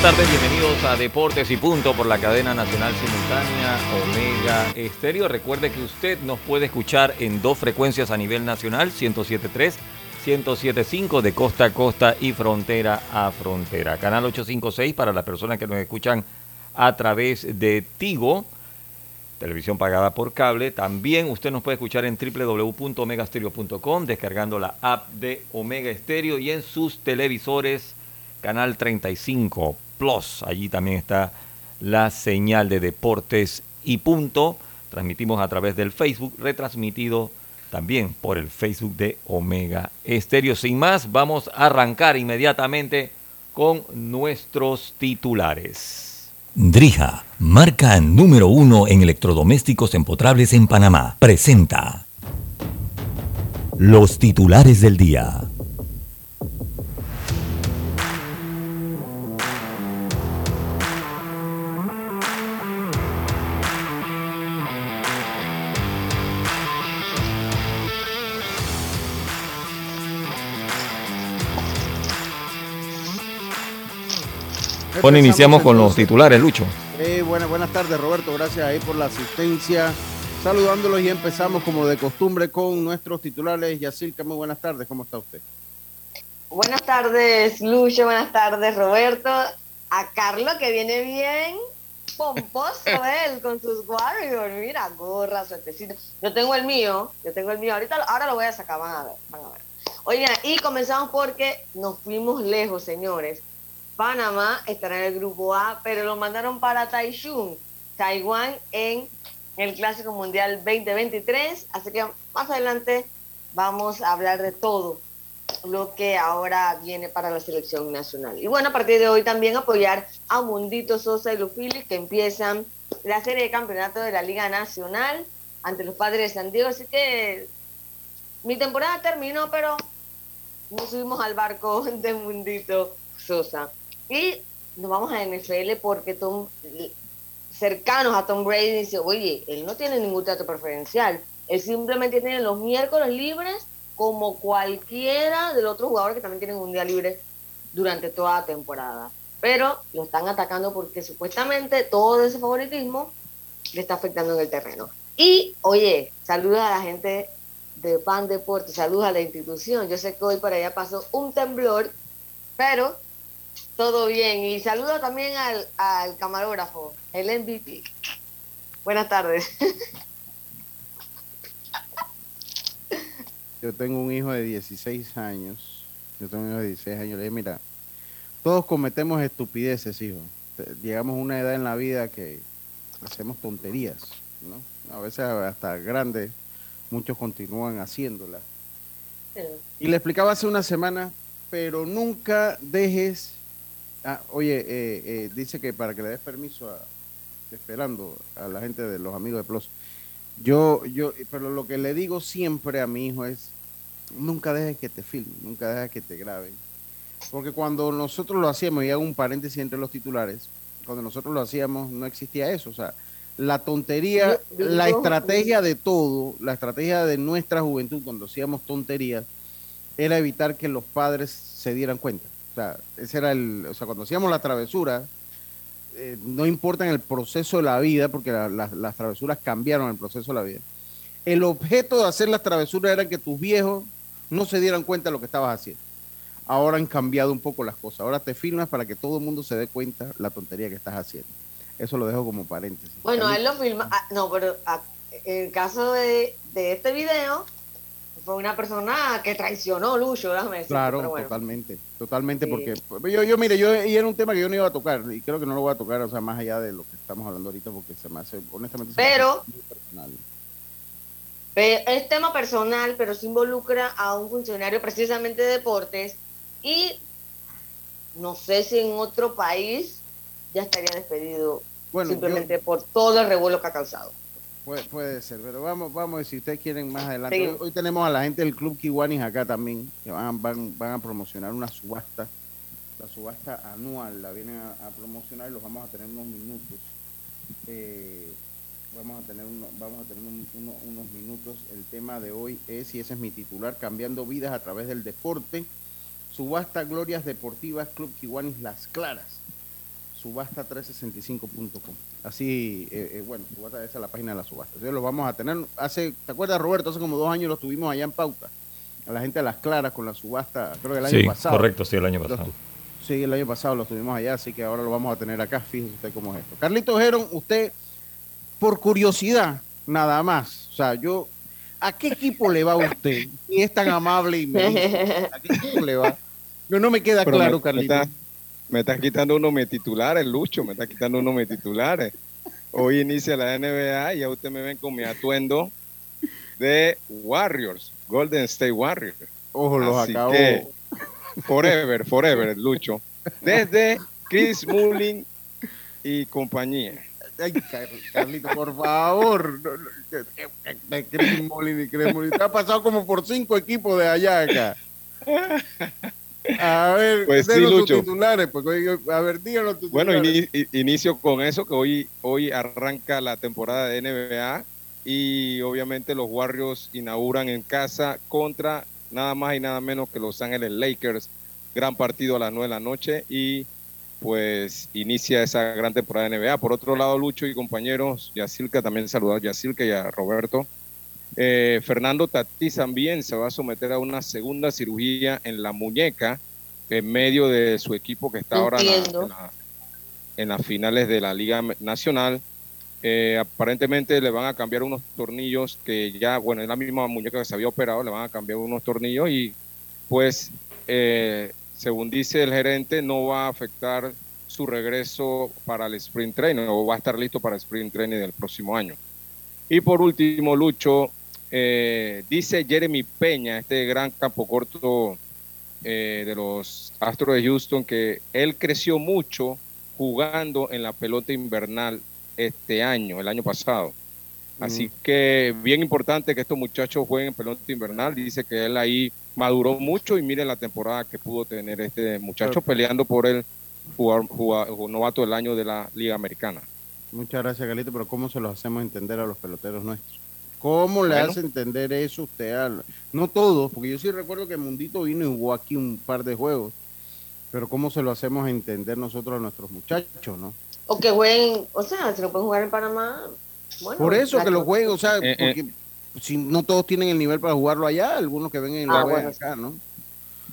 Buenas tardes, bienvenidos a Deportes y Punto por la cadena nacional simultánea Omega Estéreo. Recuerde que usted nos puede escuchar en dos frecuencias a nivel nacional, 107.3, 107.5 de costa a costa y frontera a frontera. Canal 856 para las personas que nos escuchan a través de Tigo, televisión pagada por cable. También usted nos puede escuchar en www.omegastereo.com descargando la app de Omega Estéreo y en sus televisores Canal 35 Plus. Allí también está la señal de deportes y punto. Transmitimos a través del Facebook, retransmitido también por el Facebook de Omega Estéreo. Sin más, vamos a arrancar inmediatamente con nuestros titulares. Drija, marca número uno en electrodomésticos empotrables en Panamá, presenta los titulares del día. Bueno, iniciamos con los titulares, Lucho. Eh, buenas, buenas tardes, Roberto. Gracias ahí por la asistencia. Saludándolos y empezamos como de costumbre con nuestros titulares. Yacirca, muy buenas tardes. ¿Cómo está usted? Buenas tardes, Lucho. Buenas tardes, Roberto. A Carlos, que viene bien pomposo él con sus Warriors. Mira, gorra, suertecito. Yo tengo el mío. Yo tengo el mío. Ahorita, ahora lo voy a sacar. Van a ver. Van a ver. Oigan, y comenzamos porque nos fuimos lejos, señores. Panamá estará en el grupo A, pero lo mandaron para Taichung, Taiwán, en el Clásico Mundial 2023. Así que más adelante vamos a hablar de todo lo que ahora viene para la selección nacional. Y bueno, a partir de hoy también apoyar a Mundito Sosa y los Phillies que empiezan la serie de campeonato de la Liga Nacional ante los padres de San Diego. Así que mi temporada terminó, pero nos subimos al barco de Mundito Sosa. Y nos vamos a NFL porque Tom, cercanos a Tom Brady dice, oye, él no tiene ningún trato preferencial. Él simplemente tiene los miércoles libres como cualquiera de los otros jugadores que también tienen un día libre durante toda la temporada. Pero lo están atacando porque supuestamente todo ese favoritismo le está afectando en el terreno. Y, oye, saluda a la gente de Pan Deportes, saluda a la institución. Yo sé que hoy por allá pasó un temblor, pero todo bien. Y saludo también al, camarógrafo, el MVP. Buenas tardes. Yo tengo un hijo de 16 años. Yo tengo un hijo de 16 años. Le dije, mira, todos cometemos estupideces, hijo. Llegamos a una edad en la vida que hacemos tonterías, ¿no? A veces hasta grandes, muchos continúan haciéndolas. Y le explicaba hace una semana, pero nunca dejes Ah, oye, eh, eh, dice que para que le des permiso a, esperando a la gente de los amigos de Plus. Yo, yo, pero lo que le digo siempre a mi hijo es, nunca dejes que te filmen, nunca dejes que te graben. Porque cuando nosotros lo hacíamos, y hago un paréntesis entre los titulares, cuando nosotros lo hacíamos no existía eso. O sea, la tontería, la estrategia de todo, la estrategia de nuestra juventud cuando hacíamos tonterías, era evitar que los padres se dieran cuenta. O sea, ese era el, o sea, cuando hacíamos la travesura, eh, no importa en el proceso de la vida, porque las travesuras cambiaron el proceso de la vida. El objeto de hacer las travesuras era que tus viejos no se dieran cuenta de lo que estabas haciendo. Ahora han cambiado un poco las cosas. Ahora te filmas para que todo el mundo se dé cuenta la tontería que estás haciendo. Eso lo dejo como paréntesis. Bueno, él lo filma. Ah, no, pero ah, en el caso de, de este video, fue una persona que traicionó Lucho, déjame decirte, Claro, pero bueno. totalmente, totalmente, Sí. porque pues, yo, yo, mire, yo, y era un tema que yo no iba a tocar, y creo que no lo voy a tocar, o sea, más allá de lo que estamos hablando ahorita, porque se me hace, honestamente, se me hace Pero- muy personal. Pe- Es tema personal, pero se involucra a un funcionario precisamente de deportes y no sé si en otro país ya estaría despedido Bueno, yo- simplemente por todo el revuelo que ha causado. Puede, puede ser, pero vamos, vamos si ustedes quieren más adelante. Sí. Hoy, hoy tenemos a la gente del Club Kiwanis acá también, que van, van, van a promocionar una subasta, la subasta anual, la vienen a, a promocionar y los vamos a tener unos minutos. Eh, vamos a tener, uno- vamos a tener un- uno- unos minutos. El tema de hoy es, y ese es mi titular, cambiando vidas a través del deporte. Subasta Glorias Deportivas Club Kiwanis Las Claras subasta365.com. Así, eh, eh, bueno, subasta esa es la página de la subasta. Entonces los vamos a tener, hace, ¿te acuerdas Roberto? Hace como dos años los tuvimos allá en Pauta, a la gente de Las Claras con la subasta, creo que el año Sí, pasado. correcto, sí, el año Los pasado. tu- Sí, el año pasado los tuvimos allá, así que ahora lo vamos a tener acá, fíjese usted cómo es esto. Carlito Geron, usted, por curiosidad, nada más, o sea, yo, ¿a qué equipo le va usted? Y es tan amable y me dice, ¿a qué equipo le va? No, no me queda Pero claro, me, Carlito. Me está, me está quitando uno de titulares, Lucho, me está quitando uno de titulares. Hoy inicia la NBA y ya usted me ven con mi atuendo de Warriors, Golden State Warriors. Ojo, los Así acabo. que, forever, forever, Lucho. Desde Chris Mullin y compañía. Ay, Car- Carlito, por favor. Chris Mullin y Chris Mullin. Te ha pasado como por cinco equipos de allá acá. A ver, Pues sí, Lucho. titulares. Porque, oye, a ver, díganos tus Bueno, inicio con eso, que hoy, hoy arranca la temporada de NBA y obviamente los Warriors inauguran en casa contra nada más y nada menos que Los Ángeles Lakers. Gran partido a las 9 de la noche y pues inicia esa gran temporada de NBA. Por otro lado, Lucho y compañeros, Yacilca, también saludar a Yacilca y a Roberto. Eh, Fernando Tatís también se va a someter a una segunda cirugía en la muñeca en medio de su equipo que está ahora en la- Entiendo. en, la- en las finales de la Liga Nacional. Eh, aparentemente le van a cambiar unos tornillos que ya, bueno, es la misma muñeca que se había operado, le van a cambiar unos tornillos y pues, eh, según dice el gerente, no va a afectar su regreso para el sprint training o va a estar listo para el sprint training del próximo año. Y por último, Lucho, eh, dice Jeremy Peña, este gran campo corto eh, de los Astros de Houston, que él creció mucho jugando en la pelota invernal este año, el año pasado. Así Mm. que bien importante que estos muchachos jueguen pelota invernal. Dice que él ahí maduró mucho y miren la temporada que pudo tener este muchacho peleando por el jugador, jugador- novato del año de la Liga Americana. Muchas gracias, Carlito, pero ¿cómo se los hacemos entender a los peloteros nuestros? ¿Cómo le Bueno. hace entender eso usted al... No todos, porque yo sí recuerdo que Mundito vino y jugó aquí un par de juegos, pero ¿cómo se lo hacemos entender nosotros a nuestros muchachos, no? O que jueguen, o sea, si no pueden jugar en Panamá, bueno. Por eso que lo jueguen, o sea, Eh, eh. porque si no todos tienen el nivel para jugarlo allá, algunos que ven en Ah, la bueno, acá, ¿no?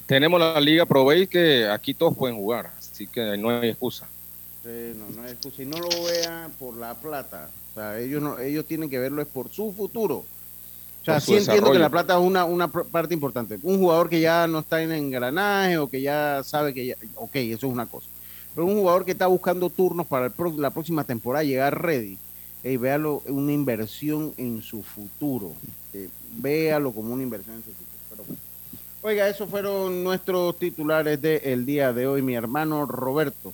Tenemos la Liga Pro que aquí todos pueden jugar, así que no hay excusa. No, no. Y no lo vean por la plata. O sea, ellos no, ellos tienen que verlo es por su futuro. O sea, sí entiendo que la plata es una, una parte importante. Un jugador que ya no está en engranaje o que ya sabe que ya, ok, eso es una cosa. Pero un jugador que está buscando turnos para el pro- la próxima temporada llegar ready, hey, véalo una inversión en su futuro. Eh, véalo como una inversión en su futuro. Pero bueno. Oiga, esos fueron nuestros titulares del día de hoy, mi hermano Roberto.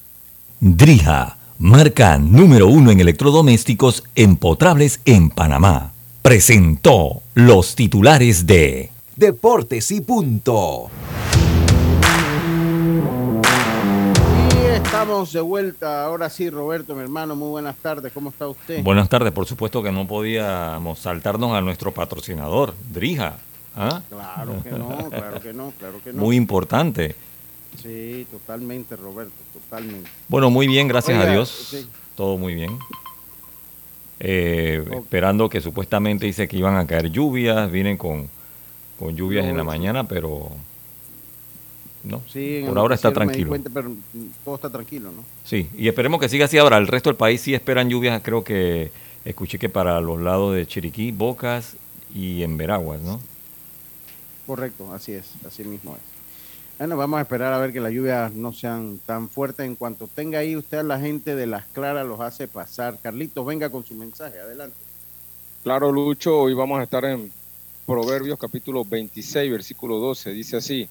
Drija, marca número uno en electrodomésticos empotrables en Panamá, presentó los titulares de Deportes y punto. Y estamos Estamos de vuelta. Ahora sí, Roberto, mi hermano, muy buenas tardes. ¿Cómo está usted? Buenas tardes. Por supuesto que no podíamos saltarnos a nuestro patrocinador, Drija. ¿Ah? Claro que no, claro que no, claro que no. Muy importante. Sí, totalmente, Roberto, totalmente. Bueno, muy bien, gracias Oiga, a Dios. sí. Todo muy bien. Eh, Esperando que supuestamente dice que iban a caer lluvias, vienen con, con lluvias en la mañana, pero no. Sí, Por ahora está tranquilo. cuenta, pero todo está tranquilo, ¿no? Sí, y esperemos que siga así ahora. El resto del país sí esperan lluvias, creo que escuché que para los lados de Chiriquí, Bocas y en Veraguas, ¿no? Correcto, así es, así mismo es. Bueno, vamos a esperar a ver que las lluvias no sean tan fuertes. En cuanto tenga ahí usted a la gente de Las Claras, los hace pasar. Carlitos, venga con su mensaje, adelante. Claro, Lucho, hoy vamos a estar en Proverbios capítulo 26, versículo 12. Dice así,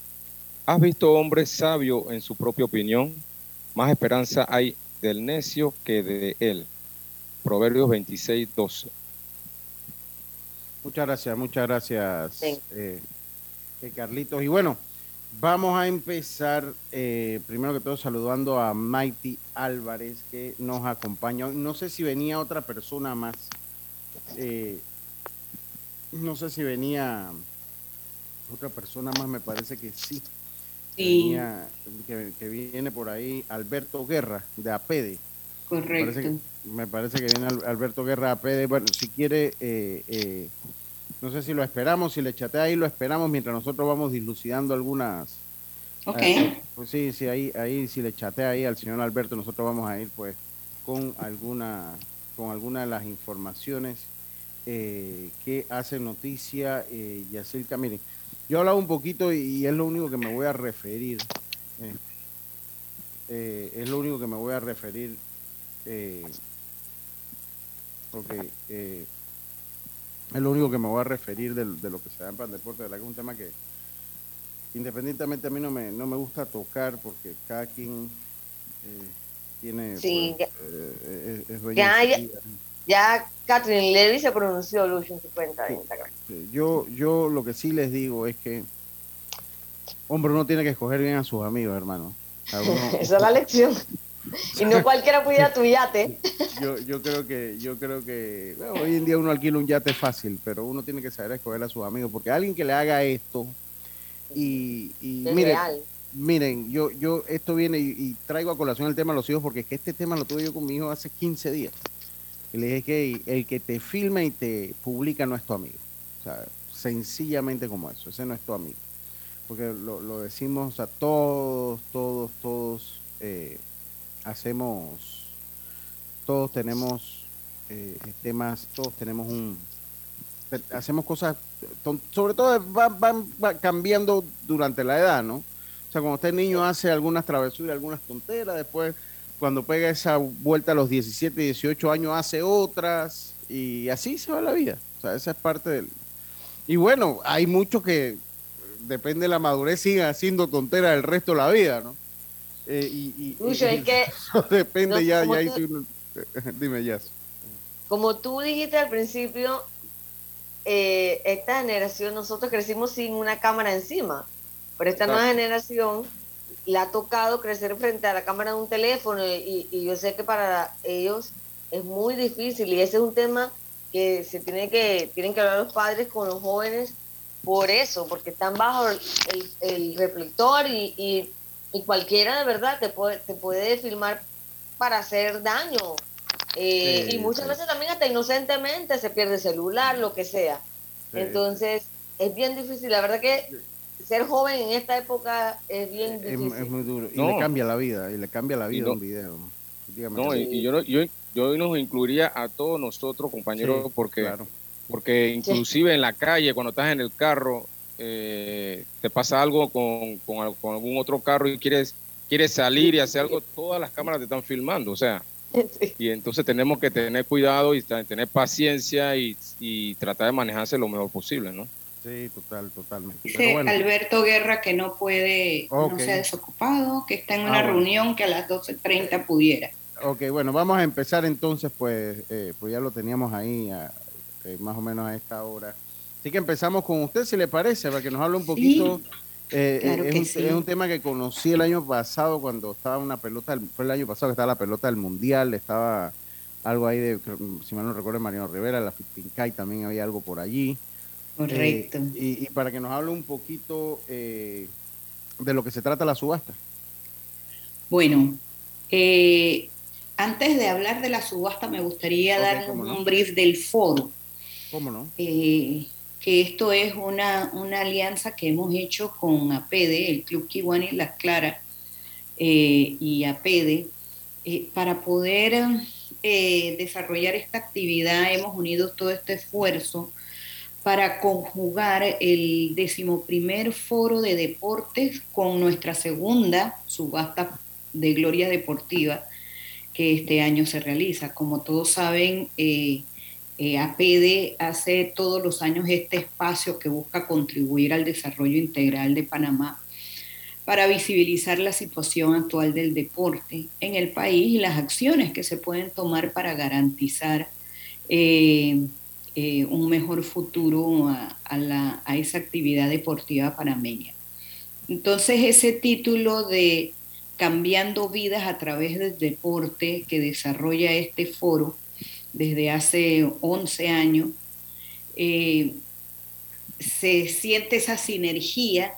¿has visto hombre sabio en su propia opinión? Más esperanza hay del necio que de él. Proverbios 26, 12. Muchas gracias, muchas gracias, Sí. eh, eh, Carlitos. Y bueno, vamos a empezar, eh, primero que todo, saludando a Mighty Álvarez, que nos acompaña. No sé si venía otra persona más. eh, no sé si venía otra persona más, me parece que sí. Sí, Venía- que, que viene por ahí Alberto Guerra, de APEDE. Me parece, correcto. que, me parece que viene Al- Alberto Guerra APD. Bueno, si quiere, eh, eh, no sé si lo esperamos, si le chatea ahí, lo esperamos mientras nosotros vamos dilucidando algunas. Ok, eh, pues sí, sí, ahí, ahí, si le chatea ahí al señor Alberto, nosotros vamos a ir pues con alguna, con alguna de las informaciones eh, que hace noticia eh, Yacirca. Miren, yo he hablado un poquito y, es lo único que me voy a referir. eh, es lo único que me voy a referir. Ok, eh, es lo único que me voy a referir de, de lo que se da en Pan Deporte, de verdad que es un tema que independientemente a mí no me, no me gusta tocar porque cada quien eh, tiene Sí, pues, ya- eh, es, es dueño Ya, ya- Catherine Levy se pronunció, Lucho, en su cuenta de Instagram. Yo, yo lo que sí les digo es que, hombre, uno tiene que escoger bien a sus amigos, hermano. Uno- Esa es la lección. Y no cualquiera puede ir a tu yate. yo, yo creo que, yo creo que bueno, hoy en día uno alquila un yate fácil, pero uno tiene que saber escoger a sus amigos, porque alguien que le haga esto y, y Es miren, real. miren, yo, yo esto viene y, y traigo a colación el tema de los hijos, porque es que este tema lo tuve yo con mi hijo hace 15 días. Y le dije que el que te filma y te publica no es tu amigo. O sea, sencillamente como eso, ese no es tu amigo. Porque lo, lo decimos, sea, todos, todos, todos eh, hacemos, todos tenemos eh, temas, todos tenemos un, hacemos cosas, sobre todo van, van, va cambiando durante la edad, ¿no? O sea, cuando usted niño hace algunas travesuras, algunas tonteras, después cuando pega esa vuelta a los 17, 18 años hace otras y así se va la vida. O sea, esa es parte del... Y bueno, hay muchos que, depende de la madurez, siguen haciendo tonteras el resto de la vida, ¿no? Eh, y, y- Lucho, y- es que depende no, ya, ya tú- sí uno- Dime, ya. como tú dijiste al principio, eh, esta generación, nosotros crecimos sin una cámara encima, pero esta nueva Exacto. generación le ha tocado crecer frente a la cámara de un teléfono y, y yo sé que para ellos es muy difícil y ese es un tema que se tiene que tienen que hablar los padres con los jóvenes por eso, porque están bajo el, el reflector y, y- y cualquiera de verdad te puede, te puede filmar para hacer daño. Eh, Sí, y muchas sí. veces también hasta inocentemente se pierde el celular, lo que sea. Sí. Entonces, es bien difícil. La verdad que ser joven en esta época es bien Es, difícil. es muy duro. Y No. le cambia la vida, y le cambia la vida no- un video. Dígame, No, y, y yo, no- yo, yo nos incluiría a todos nosotros, compañeros, Sí, porque, claro. porque inclusive en la calle, cuando estás en el carro, eh, te pasa algo con, con al- con algún otro carro y quieres, quieres salir y hacer algo, todas las cámaras te están filmando, o sea, Sí. y entonces tenemos que tener cuidado y tener paciencia y, y tratar de manejarse lo mejor posible, ¿no? Sí, total, totalmente. Dice bueno, Alberto Guerra que no puede, Ok. no se ha desocupado, que está en Ah, una bueno. reunión que a las 12.30 pudiera. ok, bueno, vamos a empezar entonces, pues, eh, pues ya lo teníamos ahí a- eh, más o menos a esta hora. Así que empezamos con usted, si le parece, para que nos hable un poquito Eh, eh, Claro es, que un, sí. es un tema que conocí el año pasado cuando estaba una pelota, fue el año pasado que estaba la pelota del Mundial, estaba algo ahí de, si mal no recuerdo, Mariano Rivera, la Fipincay también había algo por allí. Correcto. Eh, y, y para que nos hable un poquito eh, de lo que se trata la subasta. Bueno, eh, antes de hablar de la subasta, me gustaría dar un, no. brief del foro, ¿Cómo no? eh, que esto es una, una alianza que hemos hecho con APEDE, el Club Kiwani Las Claras eh, y APEDE, eh, para poder eh, desarrollar esta actividad hemos unido todo este esfuerzo para conjugar el decimoprimer foro de deportes con nuestra segunda subasta de Gloria Deportiva que este año se realiza. Como todos saben, eh, APD hace todos los años este espacio que busca contribuir al desarrollo integral de Panamá para visibilizar la situación actual del deporte en el país y las acciones que se pueden tomar para garantizar eh, eh, un mejor futuro a, la- a esa actividad deportiva panameña. Entonces ese título de Cambiando vidas a través del deporte que desarrolla este foro desde hace 11 años, eh, se siente esa sinergia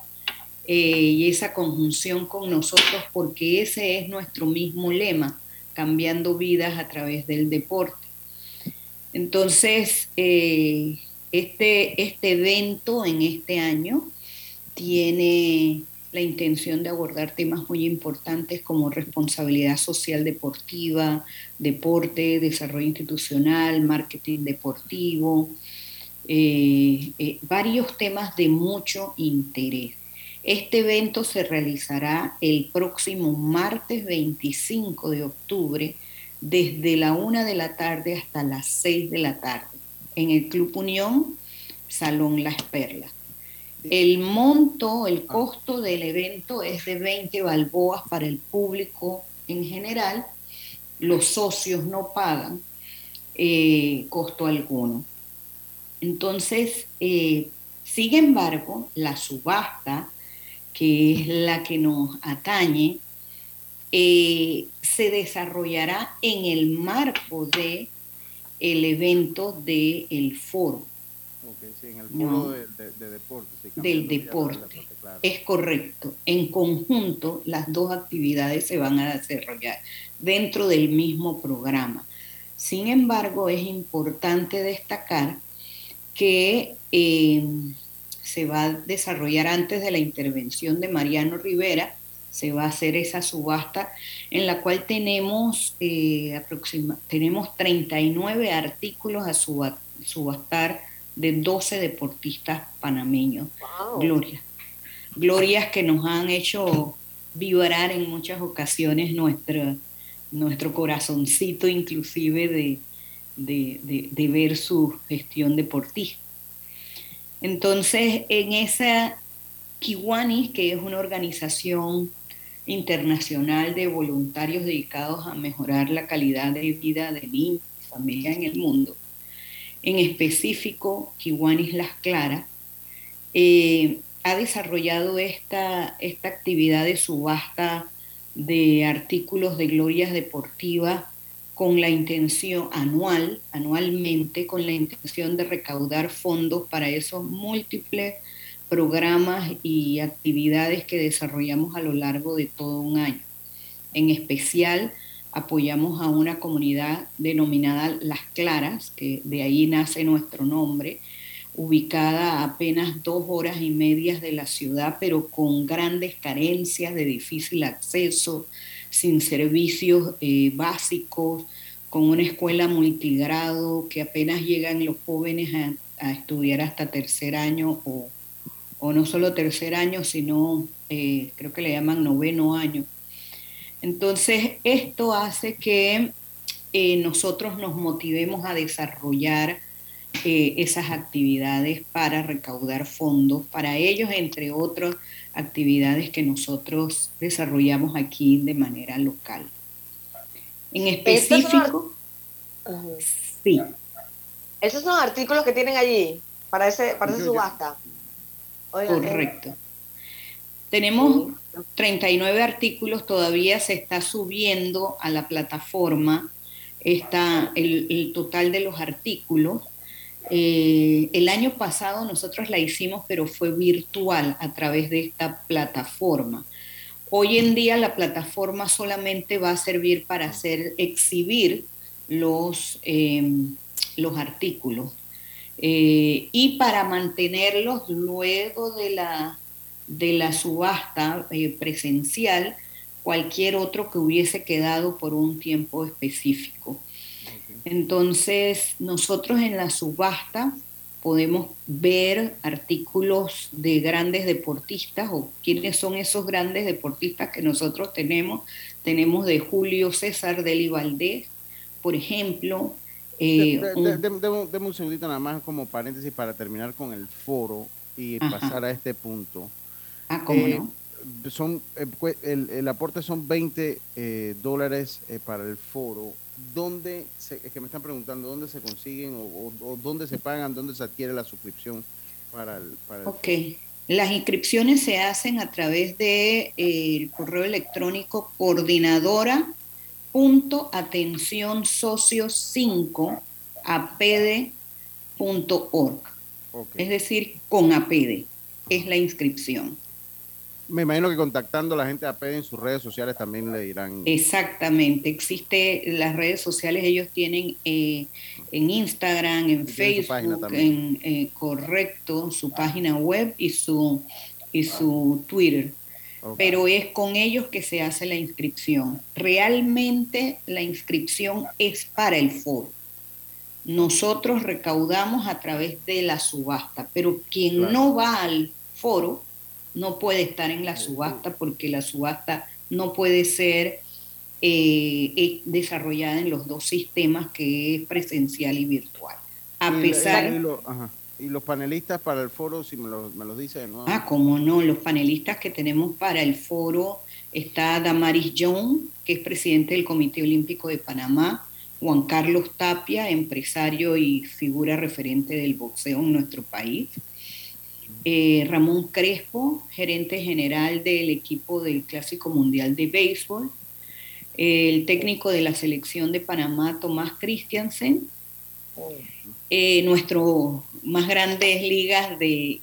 eh, y esa conjunción con nosotros porque ese es nuestro mismo lema, cambiando vidas a través del deporte. Entonces, eh, este, este evento en este año tiene la intención de abordar temas muy importantes como responsabilidad social deportiva, deporte, desarrollo institucional, marketing deportivo, eh, eh, varios temas de mucho interés. Este evento se realizará el próximo martes 25 de octubre desde la una de la tarde hasta las 6 de la tarde en el Club Unión, Salón Las Perlas. El monto, el costo del evento es de 20 balboas para el público en general. Los socios no pagan eh, costo alguno. Entonces, eh, sin embargo, la subasta, que es la que nos atañe, eh, se desarrollará en el marco de el evento del el foro. Sí, en el No. foro de, de- de deporte. sí, Del deporte. claro. Es correcto. En conjunto, las dos actividades se van a desarrollar dentro del mismo programa. Sin embargo, es importante destacar que eh, se va a desarrollar antes de la intervención de Mariano Rivera, se va a hacer esa subasta en la cual tenemos, eh, aproxima- tenemos 39 artículos a suba- subastar de 12 deportistas panameños. Wow. Glorias. Glorias que nos han hecho vibrar en muchas ocasiones nuestro, nuestro corazoncito inclusive de, de, de- de ver su gestión deportista. Entonces, en esa Kiwanis, que es una organización internacional de voluntarios dedicados a mejorar la calidad de vida de niños y familias en el mundo, en específico Kiwanis Las Claras, eh, ha desarrollado esta, esta actividad de subasta de artículos de glorias deportivas con la intención anual, anualmente, con la intención de recaudar fondos para esos múltiples programas y actividades que desarrollamos a lo largo de todo un año. En especial, apoyamos a una comunidad denominada Las Claras, que de ahí nace nuestro nombre, ubicada a apenas dos horas y medias de la ciudad, pero con grandes carencias de difícil acceso, sin servicios eh, básicos, con una escuela multigrado, que apenas llegan los jóvenes a, estudiar hasta tercer año o, o no solo tercer año, sino eh, creo que le llaman noveno año. Entonces, esto hace que eh, nosotros nos motivemos a desarrollar eh, esas actividades para recaudar fondos para ellos, entre otras actividades que nosotros desarrollamos aquí de manera local. En son- específico, sí, Esos son artículos que tienen allí para ese para esa subasta. Oigan, eh, correcto. Tenemos 39 artículos, todavía se está subiendo a la plataforma está el, total de los artículos. Eh, el año pasado nosotros la hicimos, pero fue virtual a través de esta plataforma. Hoy en día la plataforma solamente va a servir para hacer exhibir los, em, los artículos eh, y para mantenerlos luego de la, de la subasta eh, presencial, cualquier otro que hubiese quedado por un tiempo específico. Entonces, nosotros en la subasta podemos ver artículos de grandes deportistas o quiénes son esos grandes deportistas que nosotros tenemos. Tenemos de Julio César Deli Valdés, por ejemplo. Eh, un segundito nada más como paréntesis para terminar con el foro y pasar a este punto. Ah, ¿cómo eh, no? Son, eh, el, aporte son 20 eh, dólares para el foro. ¿Dónde, se, es que me están preguntando, dónde se consiguen o, dónde se pagan, dónde se adquiere la suscripción para el, para Ok, las inscripciones se hacen a través de el correo electrónico coordinadora punto atención socio 5 apd.org. Es decir, con apd es la inscripción. Me imagino que contactando a la gente de APD en sus redes sociales también le dirán. Exactamente, existe las redes sociales, ellos tienen eh, en Instagram, en Facebook, en eh, correcto, su página web y su, y su Twitter pero es con ellos que se hace la inscripción. Realmente la inscripción es para el foro. Nosotros recaudamos a través de la subasta, pero quien no va al foro no puede estar en la subasta porque la subasta no puede ser eh, eh, desarrollada en los dos sistemas que es presencial y virtual. A pesar... Y los panelistas para el foro, si me los me lo dice ¿no? Ah, cómo no, los panelistas que tenemos para el foro está Damaris John, que es presidente del Comité Olímpico de Panamá, Juan Carlos Tapia, empresario y figura referente del boxeo en nuestro país, eh, Ramón Crespo, gerente general del equipo del Clásico Mundial de Béisbol, el técnico de la selección de Panamá, Tomás Christiansen, eh, nuestro más grandes ligas de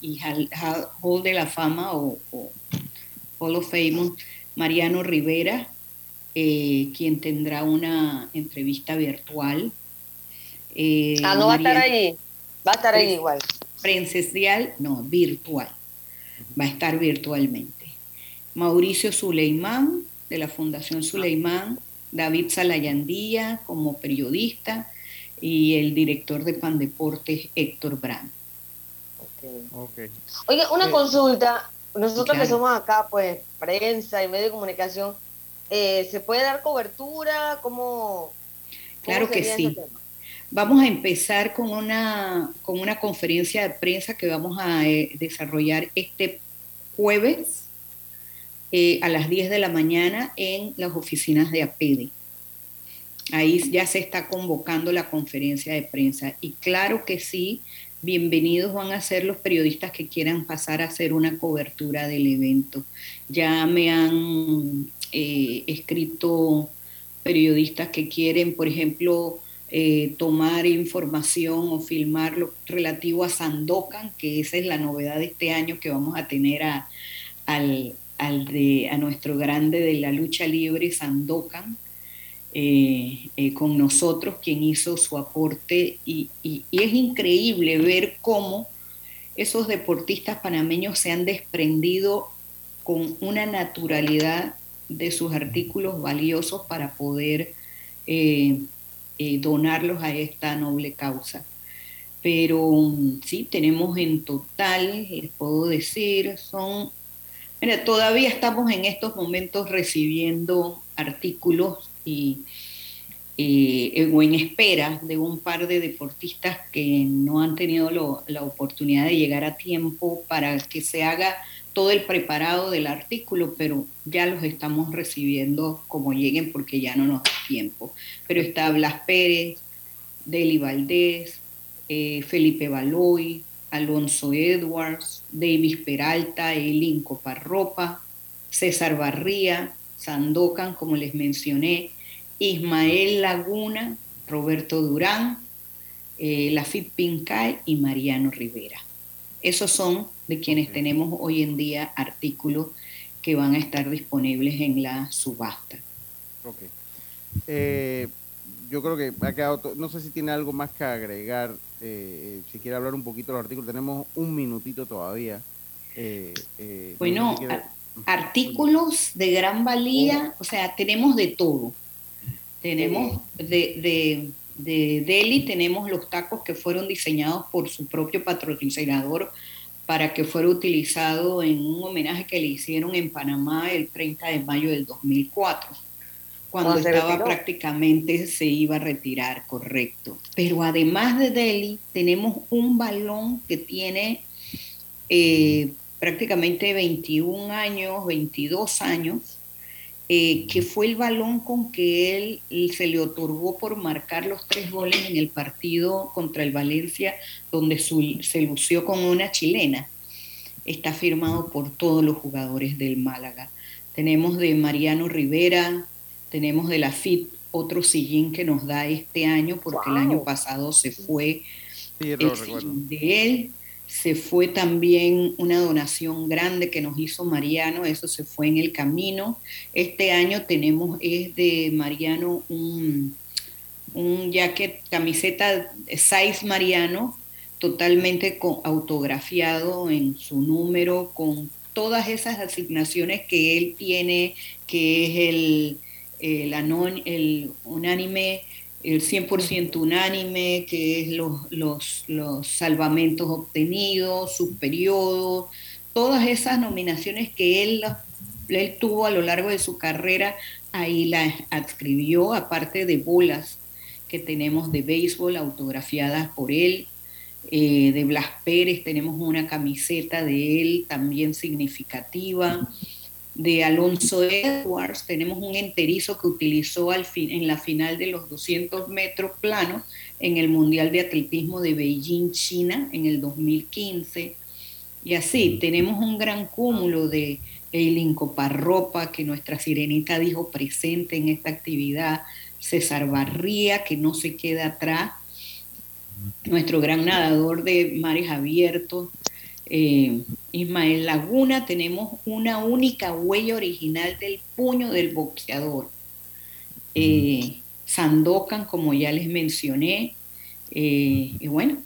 Hall de la Fama o, Hall of Fame, Mariano Rivera, eh, quien tendrá una entrevista virtual. Eh, ah, no va a estar ahí, va a estar ahí igual. Presencial, no, virtual. Va a estar virtualmente. Mauricio Suleimán, de la Fundación Suleimán, David Salayandía como periodista, y el director de Pandeportes, Héctor Brand. Okay. Oye, una eh, consulta. Nosotros que somos acá, pues, prensa y medio de comunicación, eh, ¿se puede dar cobertura? ¿Cómo? claro que sí. Vamos a empezar con una, con una conferencia de prensa que vamos a eh, desarrollar este jueves a las 10 de la mañana en las oficinas de APEDE. Ahí ya se está convocando la conferencia de prensa. Y claro que sí, bienvenidos van a ser los periodistas que quieran pasar a hacer una cobertura del evento. Ya me han eh, escrito periodistas que quieren, por ejemplo, eh, tomar información o filmar lo relativo a Sandokan, que esa es la novedad de este año que vamos a tener a, nuestro grande de la lucha libre, Sandokan eh, eh, con nosotros, quien hizo su aporte, y, es increíble ver cómo esos deportistas panameños se han desprendido con una naturalidad de sus artículos valiosos para poder donarlos a esta noble causa. Pero sí, tenemos en total, les puedo decir, son, mira, todavía estamos en estos momentos recibiendo artículos y, o en espera de un par de deportistas que no han tenido la oportunidad de llegar a tiempo para que se haga todo el preparado del artículo, pero ya los estamos recibiendo como lleguen porque ya no nos da tiempo. Pero está Blas Pérez, Deli Valdés, eh, Felipe Baloy, Alonso Edwards, Davis Peralta, Elin Coparropa, César Barría, Sandokan, como les mencioné, Ismael Laguna, Roberto Durán, eh, Lafit Pincay y Mariano Rivera. Esos son de quienes tenemos hoy en día artículos que van a estar disponibles en la subasta. Ok. Eh, yo creo que ha quedado, no sé si tiene algo más que agregar, eh, si quiere hablar un poquito del artículo, tenemos un minutito todavía. bueno, artículos de gran valía, o sea, tenemos de todo. Tenemos de, de, Delhi, tenemos los tacos que fueron diseñados por su propio patrocinador para que fuera utilizado en un homenaje que le hicieron en Panamá el 30 de mayo del 2004, cuando estaba prácticamente se iba a retirar, correcto. Pero además de Delhi, tenemos un balón que tiene eh, prácticamente 21 años, 22 años, eh, que fue el balón con que él, se le otorgó por marcar los tres goles en el partido contra el Valencia, donde se lució con una chilena. Está firmado por todos los jugadores del Málaga. Tenemos de Mariano Rivera, tenemos de la FIT otro sillín que nos da este año, porque el año pasado se fue el sillín de él se fue también una donación grande que nos hizo Mariano, eso se fue en el camino. Este año tenemos, es de Mariano, un, un jacket, camiseta size Mariano, totalmente autografiado en su número, con todas esas asignaciones que él tiene, que es el, el, el unánime el 100% unánime, que es los, los, los salvamentos obtenidos, sus periodos, todas esas nominaciones que él, él tuvo a lo largo de su carrera, ahí las adscribió, aparte de bolas que tenemos de béisbol autografiadas por él. Eh, de Blas Pérez tenemos una camiseta de él también significativa de Alonso Edwards, tenemos un enterizo que utilizó al fin, en la final de los 200 metros planos en el Mundial de Atletismo de Beijing, China, en el 2015. Y así, tenemos un gran cúmulo de Eileen Coparropa, que nuestra sirenita dijo presente en esta actividad, César Barría, que no se queda atrás, nuestro gran nadador de mares abiertos, eh, Ismael Laguna, tenemos una única huella original del puño del boxeador. Eh, Sandokan, como ya les mencioné, eh, y bueno,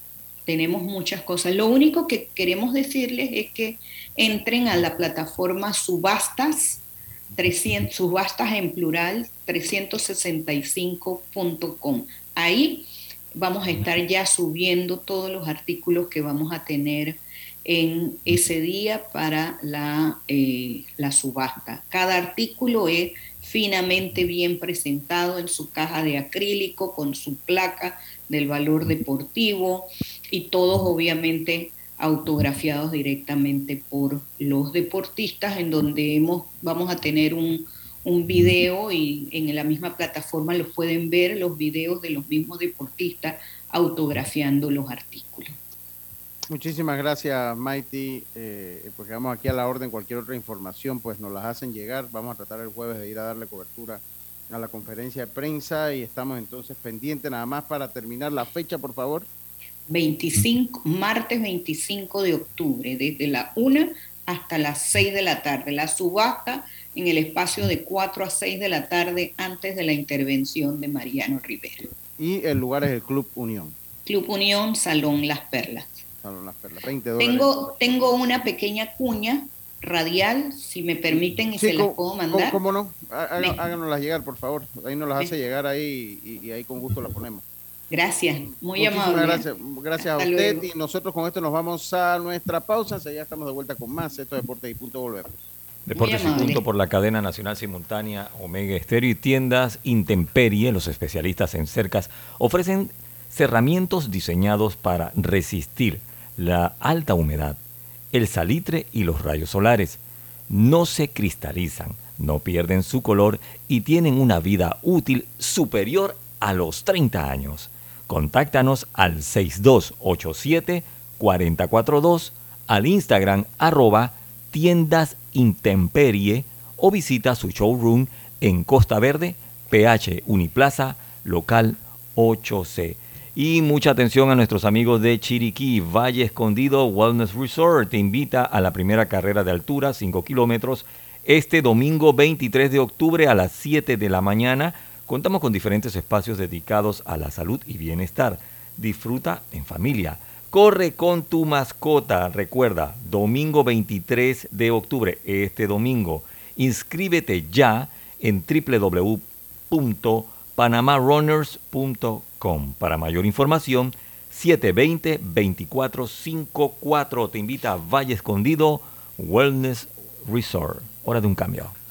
tenemos muchas cosas. Lo único que queremos decirles es que entren a la plataforma subastas, 300, subastas en plural, 365.com. Ahí vamos a estar ya subiendo todos los artículos que vamos a tener en ese día para la, eh, la subasta. Cada artículo es finamente bien presentado en su caja de acrílico con su placa del valor deportivo y todos obviamente autografiados directamente por los deportistas en donde hemos, vamos a tener un, un video y en la misma plataforma los pueden ver los videos de los mismos deportistas autografiando los artículos. Muchísimas gracias, Mighty. Eh, pues quedamos aquí a la orden. Cualquier otra información, pues nos las hacen llegar. Vamos a tratar el jueves de ir a darle cobertura a la conferencia de prensa y estamos entonces pendientes nada más para terminar la fecha, por favor. 25, martes 25 de octubre, desde la 1 hasta las 6 de la tarde. La subasta en el espacio de 4 a 6 de la tarde antes de la intervención de Mariano Rivera. Y el lugar es el Club Unión. Club Unión, Salón Las Perlas. Tengo, tengo una pequeña cuña radial, si me permiten, y se las puedo mandar. ¿Cómo, no? Háganoslas llegar, por favor. Ahí nos las hace llegar ahí y, ahí con gusto las ponemos. Gracias, muy amable. Gracias, gracias a usted. Y nosotros con esto nos vamos a nuestra pausa. Ya estamos de vuelta con más. Esto es Deportes y Punto. Volvemos. Deportes y Punto por la cadena nacional simultánea Omega Estéreo y tiendas Intemperie, los especialistas en cercas, ofrecen cerramientos diseñados para resistir la alta humedad, el salitre y los rayos solares. No se cristalizan, no pierden su color y tienen una vida útil superior a los 30 años. Contáctanos al 6287 4042, al Instagram arroba tiendas intemperie o visita su showroom en Costa Verde, PH Uniplaza, local 8C. Y mucha atención a nuestros amigos de Chiriquí, Valle Escondido Wellness Resort. Te invita a la primera carrera de altura, 5 kilómetros, este domingo 23 de octubre a las 7 de la mañana. Contamos con diferentes espacios dedicados a la salud y bienestar. Disfruta en familia. Corre con tu mascota. Recuerda, domingo 23 de octubre, este domingo. Inscríbete ya en www.panamarunners.com. Para mayor información, 720-2454 te invita a Valle Escondido Wellness Resort. Hora de un cambio.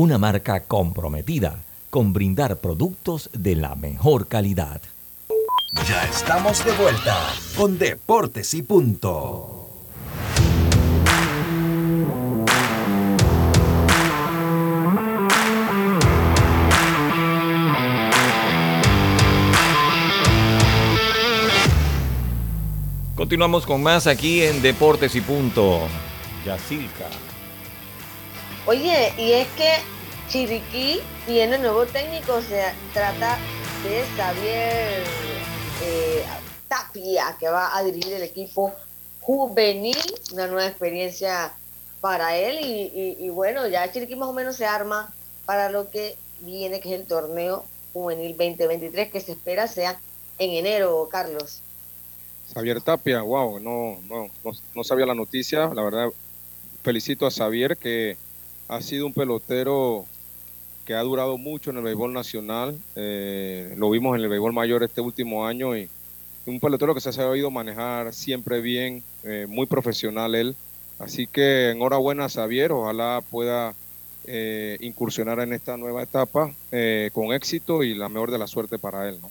una marca comprometida con brindar productos de la mejor calidad. Ya estamos de vuelta con Deportes y Punto. Continuamos con más aquí en Deportes y Punto. Yacilca. Oye, y es que Chiriquí tiene nuevo técnico, se trata de Xavier eh, Tapia, que va a dirigir el equipo juvenil, una nueva experiencia para él y, bueno, ya Chiriquí más o menos se arma para lo que viene, que es el torneo juvenil 2023, que se espera sea en enero, Carlos. Xavier Tapia, wow, no, no, no, sabía la noticia. La verdad, felicito a Xavier que ha sido un pelotero que ha durado mucho en el béisbol nacional. Eh, lo vimos en el béisbol mayor este último año y un pelotero que se ha sabido manejar siempre bien, eh, muy profesional él. Así que enhorabuena a Xavier, ojalá pueda eh, incursionar en esta nueva etapa eh, con éxito y la mejor de la suerte para él. ¿no?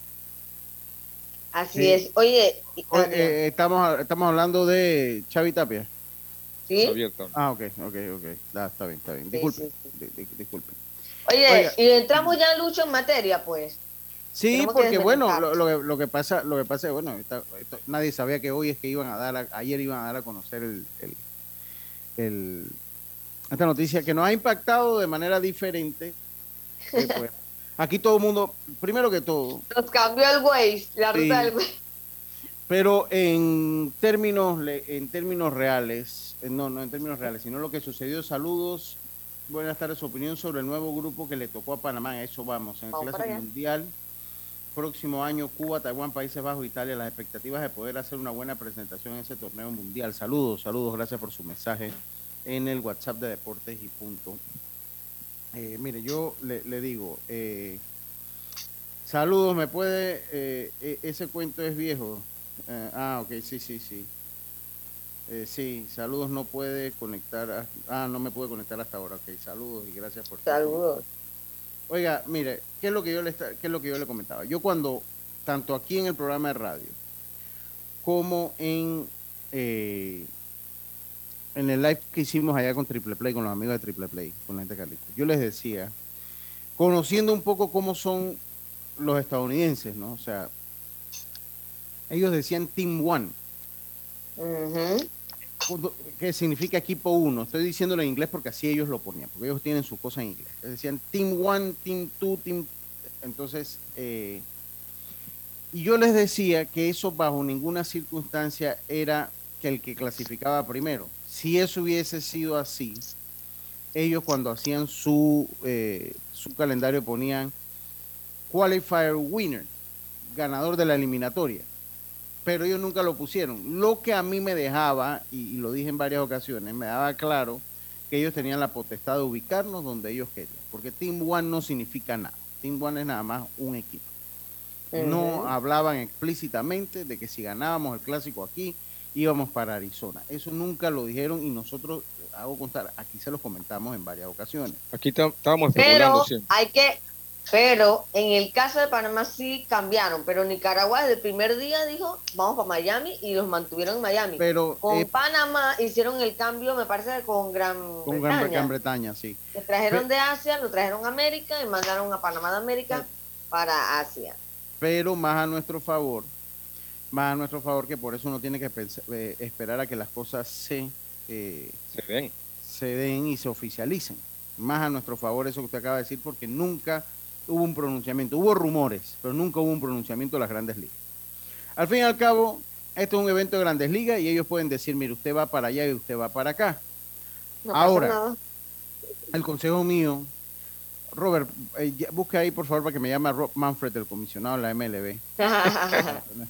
Así Sí. es. Oye, eh, estamos, estamos hablando de Xavi Tapia. Ah, ok, ok, ok. Da, está bien, está bien. Disculpen, di- di- disculpen. Oye, Oiga. y entramos ya, Lucho, en materia, pues. Sí, Tenemos porque bueno, lo, lo que, lo que pasa, lo que pasa es, bueno, esta- esto- nadie sabía que hoy es que iban a dar, a- ayer iban a dar a conocer el, el- el- esta noticia que nos ha impactado de manera diferente. pues, aquí todo el mundo, primero que todo, Nos cambió el Waze, la Sí. ruta del Waze. Pero en términos, en términos reales, eh, no, no en términos reales, sino lo que sucedió, saludos, buenas tardes, su opinión sobre el nuevo grupo que le tocó a Panamá, a eso vamos, en el Vamos Clásico. Mundial, próximo año, Cuba, Taiwán, Países Bajos, Italia, las expectativas de poder hacer una buena presentación en ese torneo mundial. Saludos, saludos, gracias por su mensaje en el WhatsApp de Deportes y Punto. Eh, mire, yo le, le digo, eh, saludos, ¿me puede? eh, e- ese cuento es viejo. Eh, ah, ok, sí, sí, sí. Eh, sí, saludos, no puede conectar. a- ah, no me puede conectar hasta ahora. Ok, saludos y gracias por Saludos. Oiga, mire, ¿qué es lo que yo le esta- qué es lo que yo le comentaba? Yo cuando tanto aquí en el programa de radio como en eh, en el live que hicimos allá con Triple Play con los amigos de Triple Play, con la gente de Carlitos, yo les decía, conociendo un poco cómo son los estadounidenses, ¿no? O sea, ellos decían Team One, Punto- que significa equipo uno. Estoy diciéndolo en inglés porque así ellos lo ponían, porque ellos tienen sus cosas en inglés. Decían Team One, Team Two, Team. Entonces, eh, y yo les decía que eso bajo ninguna circunstancia era que el que clasificaba primero. Si eso hubiese sido así, ellos cuando hacían su, eh, su calendario ponían qualifier winner, ganador de la eliminatoria pero ellos nunca lo pusieron. Lo que a mí me dejaba, y, y lo dije en varias ocasiones, me daba claro que ellos tenían la potestad de ubicarnos donde ellos querían, porque Team One no significa nada. Team One es nada más un equipo. No hablaban explícitamente de que si ganábamos el clásico aquí, íbamos para Arizona. Eso nunca lo dijeron y nosotros, hago constar, aquí se los comentamos en varias ocasiones. Aquí estábamos especulando Pero siempre. hay que, pero en el caso de Panamá sí cambiaron, pero Nicaragua desde el primer día dijo, vamos para Miami y los mantuvieron en Miami. Pero con eh, Panamá hicieron el cambio, me parece, con Gran con Gran, Bretaña. Gran Bretaña, sí. Lo trajeron de Asia, lo trajeron a América y mandaron a Panamá de América para Asia. pero más a nuestro favor, más a nuestro favor que por eso uno tiene que pensar- eh, esperar a que las cosas se, eh, Se den. se den y se oficialicen. Más a nuestro favor eso que usted acaba de decir, porque nunca hubo un pronunciamiento, hubo rumores, pero nunca hubo un pronunciamiento de las grandes ligas. Al fin y al cabo, esto es un evento de grandes ligas y ellos pueden decir, mire, usted va para allá y usted va para acá. No pasa Ahora, nada. el consejo mío, Robert, eh, busca ahí por favor para que me llame Rob Manfred, el comisionado de la MLB.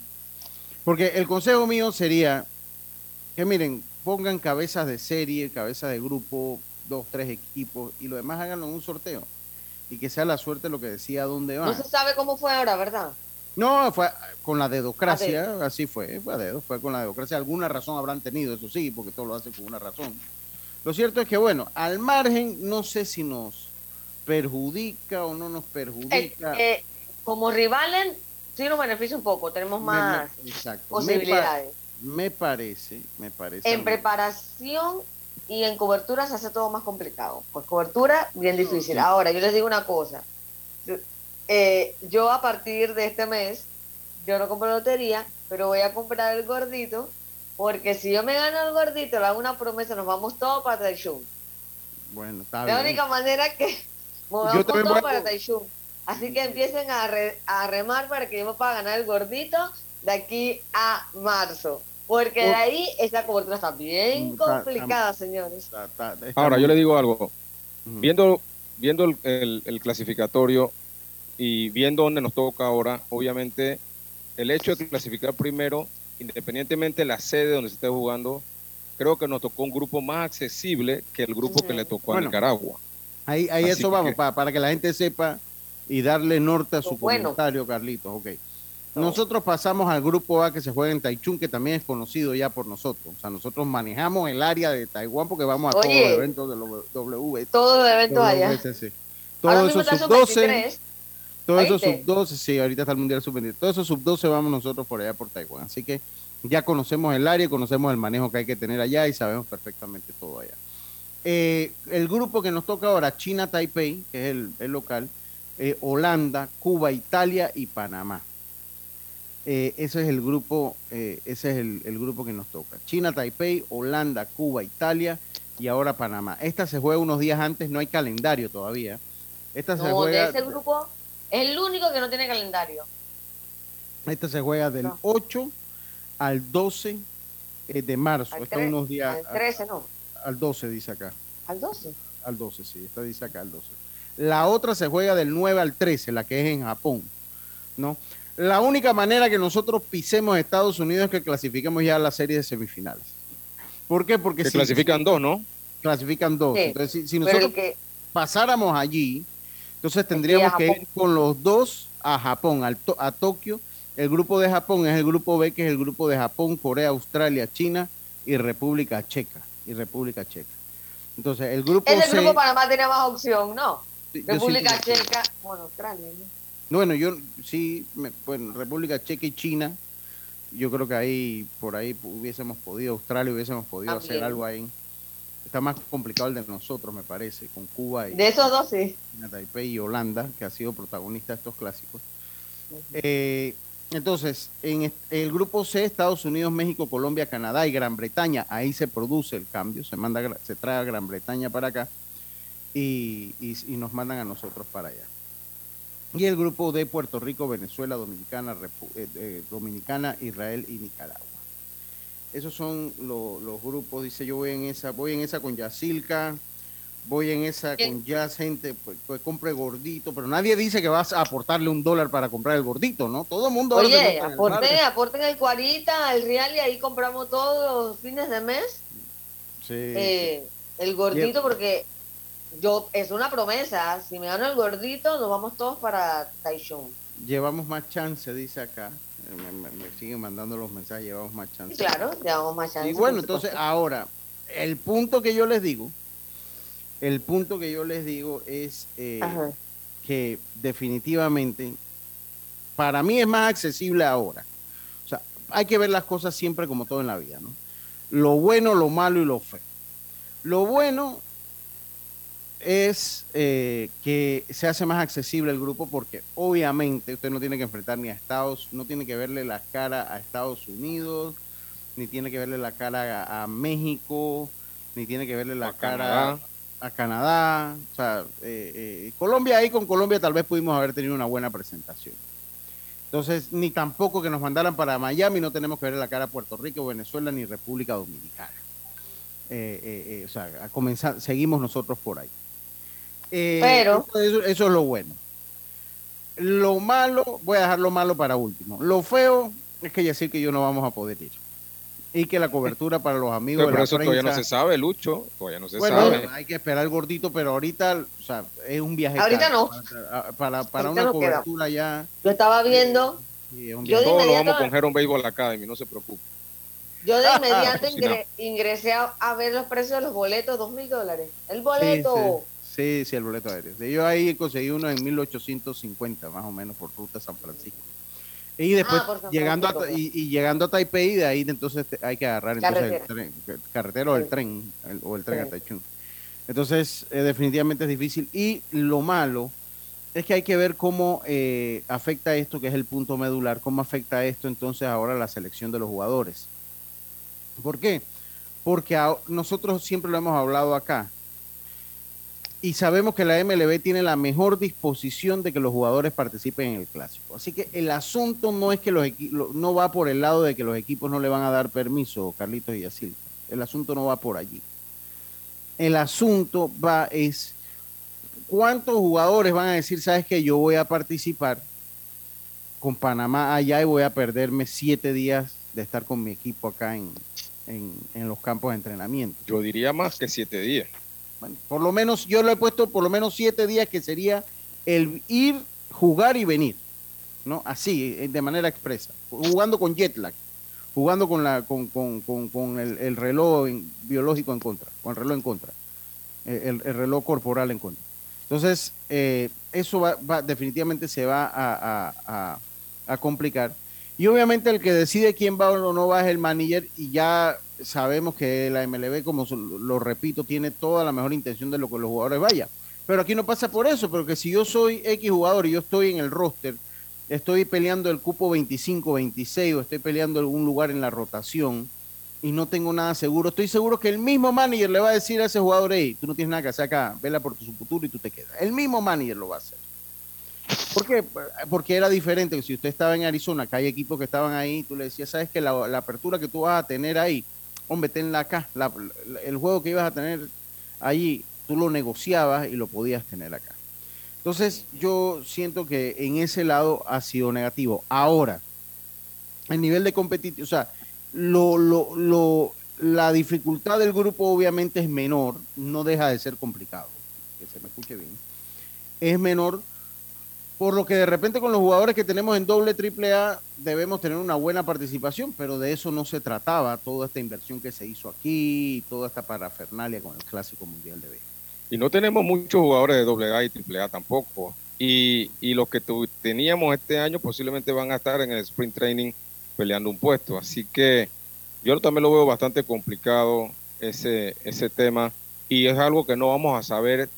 Porque el consejo mío sería que miren, pongan cabezas de serie, cabezas de grupo, dos, tres equipos y lo demás háganlo en un sorteo. Y que sea la suerte lo que decía dónde no van. se sabe cómo fue ahora, ¿verdad? No, fue con la dedocracia, así fue, fue a dedo, fue con la dedocracia. Alguna razón habrán tenido, eso sí, porque todo lo hacen con una razón. Lo cierto es que, bueno, al margen, no sé si nos perjudica o no nos Eh, perjudica. eh, como rivales, sí nos beneficia un poco, tenemos más me- exacto. Me, pa- posibilidades. me parece, me parece. En preparación y en cobertura se hace todo más complicado. Pues cobertura, bien difícil. Ahora, yo les digo una cosa. Eh, yo a partir de este mes, yo no compro lotería, pero voy a comprar el gordito, porque si yo me gano el gordito, le hago una promesa, nos vamos todos para Taichung. Bueno, está La bien. única manera que nos Yo vamos también todos voy a- para Taichung. Así que empiecen a, re- a remar para que yo me pueda ganar el gordito de aquí a marzo. Porque de ahí esa cobertura está bien Mm, complicada, señores. Ahora, yo le digo algo. Viendo, viendo el, el- el clasificatorio y viendo dónde nos toca ahora, obviamente, el hecho de clasificar primero, independientemente de la sede donde se esté jugando, creo que nos tocó un grupo más accesible que el grupo que le tocó Bueno, a Nicaragua. Ahí, ahí Así eso vamos, que- pa- para que la gente sepa y darle norte a su Bueno. comentario, Carlitos. Nosotros pasamos al grupo A que se juega en Taichung, que también es conocido ya por nosotros. O sea, nosotros manejamos el área de Taiwán porque vamos a todos los eventos de los W. Todos los eventos allá. WSC. Ahora Todo mismo eso está sub 12, sub-23. todo eso ¿Oíste? sub 12, sí, ahorita está el Mundial sub 23. Todo eso sub 12 vamos nosotros por allá por Taiwán. Así que ya conocemos el área, conocemos el manejo que hay que tener allá y sabemos perfectamente todo allá. Eh, el grupo que nos toca ahora, China Taipei, que es el, el local, eh, Holanda, Cuba, Italia y Panamá. Eh, ese es el grupo, eh, ese es el, el grupo que nos toca. China Taipei, Holanda, Cuba, Italia y ahora Panamá. Esta se juega unos días antes, no hay calendario todavía. Esta se No, de juega, ese grupo es el único que no tiene calendario. esta se juega del 8 al 12 eh, de marzo. Al, tre- unos días al 13, ¿no? al 12 dice acá. Al 12. Al 12, sí, esta dice acá al 12. La otra se juega del 9 al 13, la que es en Japón, ¿no? La única manera que nosotros pisemos Estados Unidos es que clasifiquemos ya a la serie de semifinales. ¿Por qué? Porque Se si clasifican dos, ¿no? clasifican dos. Sí, Entonces, si, nosotros el que- pasáramos allí, entonces tendríamos que ir con los dos a Japón, al to- a Tokio. El grupo de Japón es el grupo B, que es el grupo de Japón, Corea, Australia, China y República Checa. Y República Checa. Entonces, el grupo Ese C- grupo Panamá tiene más opción, ¿no? República sí- Checa, bueno, Australia. ¿no? Bueno, yo sí, me- bueno, República Checa y China, yo creo que ahí, por ahí hubiésemos podido, Australia hubiésemos podido hacer algo ahí. Está más complicado el de nosotros, me parece, con Cuba y De esos dos, sí. China, Taipei y Holanda, que ha sido protagonista de estos clásicos. Eh, entonces, en el grupo C, Estados Unidos, México, Colombia, Canadá y Gran Bretaña, ahí se produce el cambio, se manda, se trae a Gran Bretaña para acá y, y- y nos mandan a nosotros para allá. Y el grupo de Puerto Rico, Venezuela, Dominicana, Repu- eh, eh, Dominicana, Israel y Nicaragua. Esos son lo- los grupos, dice yo voy en esa, voy en esa con Yacilca, voy en esa con Jazz, gente, pues, pues compre gordito, pero nadie dice que vas a aportarle un dólar para comprar el gordito, ¿no? Todo el mundo Oye, aporten, aporten el cuarita, el real y ahí compramos todos los fines de mes Sí, eh, el gordito porque yo es una promesa. Si me gano el gordito, nos vamos todos para Taichung. Llevamos más chance, dice acá. Eh, Me, me- me siguen mandando los mensajes, llevamos más chance. Claro, llevamos más chance. Y bueno, entonces ahora, el punto que yo les digo, el punto que yo les digo es eh, que definitivamente para mí es más accesible ahora. O sea, hay que ver las cosas siempre como todo en la vida, ¿no? Lo bueno, lo malo y lo feo. Lo bueno es eh, que se hace más accesible el grupo porque obviamente usted no tiene que enfrentar ni a Estados, no tiene que verle la cara a Estados Unidos, ni tiene que verle la cara a, a México, ni tiene que verle la A cara Canadá. a Canadá. O sea, eh, eh, Colombia ahí con Colombia tal vez pudimos haber tenido una buena presentación. Entonces, ni tampoco que nos mandaran para Miami, no tenemos que verle la cara a Puerto Rico, Venezuela, ni República Dominicana. Eh, eh, o sea, a comenzar, seguimos nosotros por ahí. Eh, Pero- Eso, eso es lo bueno. Lo malo, voy a dejar lo malo para último. Lo feo es que ya sé que yo no vamos a poder ir. Y que la cobertura para los amigos Pero, de la eso todavía no se sabe, Lucho. Todavía no se bueno, sabe. hay que esperar el gordito, pero ahorita, o sea, es un viaje. Ahorita caro. no. Para, para, para Ahorita una no queda. cobertura ya. Yo estaba viendo, sí, es un Yo Todos lo inmediato- vamos con Heron Baseball Academy, no se preocupe. yo de inmediato ingre- ingresé a, a ver los precios de los boletos, dos mil dólares. El boleto. sí, sí, sí, el boleto aéreo. Yo ahí conseguí uno en 1850, más o menos, por ruta San Francisco. Y después, Ah, San llegando a, y, y llegando a Taipei, de ahí entonces te- hay que agarrar entonces el Carretera. tren, carretera o el Sí. tren, el- o el tren Sí. a Taichung. Entonces, eh, definitivamente es difícil. Y lo malo es que hay que ver cómo eh, afecta esto, que es el punto medular, cómo afecta esto entonces ahora a la selección de los jugadores. ¿Por qué? Porque a- nosotros siempre lo hemos hablado acá. Y sabemos que la MLB tiene la mejor disposición de que los jugadores participen en el clásico. Así que el asunto no es que los no va por el lado de que los equipos no le van a dar permiso, Carlitos y Yacil. El asunto no va por allí. El asunto va es cuántos jugadores van a decir, sabes que yo voy a participar con Panamá allá y voy a perderme siete días de estar con mi equipo acá en, en, en los campos de entrenamiento. Yo diría más que siete días. Por lo menos yo lo he puesto por lo menos siete días que sería el ir, jugar y venir, ¿no? Así, eh, de manera expresa, jugando con jet lag, jugando con, la, con, con, con, con el, el, reloj biológico en contra, con el reloj en contra, eh, el, el reloj corporal en contra. Entonces, eh, eso va, va, definitivamente se va a, a, complicar. Y obviamente el que decide quién va o no va es el manager y ya sabemos que la MLB, como lo repito, tiene toda la mejor intención de lo que los jugadores vayan. Pero aquí no pasa por eso, porque si yo soy X jugador y yo estoy en el roster, estoy peleando el cupo 25, 26 o estoy peleando algún lugar en la rotación y no tengo nada seguro, estoy seguro que el mismo manager le va a decir a ese jugador, hey, tú no tienes nada que hacer acá, vela por tu futuro y tú te quedas. El mismo manager lo va a hacer. ¿Por qué? Porque era diferente. Si usted estaba en Arizona, que hay equipos que estaban ahí, tú le decías, sabes que la, la apertura que tú vas a tener ahí, hombre, tenla acá. La, la, el juego que ibas a tener allí, tú lo negociabas y lo podías tener acá. Entonces, yo siento que en ese lado ha sido negativo. Ahora, el nivel de competitividad, o sea, lo, la dificultad del grupo obviamente es menor, no deja de ser complicado, que se me escuche bien. Es menor, por lo que de repente con los jugadores que tenemos en doble triple A debemos tener una buena participación, pero de eso no se trataba toda esta inversión que se hizo aquí, toda esta parafernalia con el Clásico Mundial de B. Y no tenemos muchos jugadores de doble A y triple A tampoco. Y, y los que tu, teníamos este año posiblemente van a estar en el sprint training peleando un puesto. Así que yo también lo veo bastante complicado ese, ese tema y es algo que no vamos a saber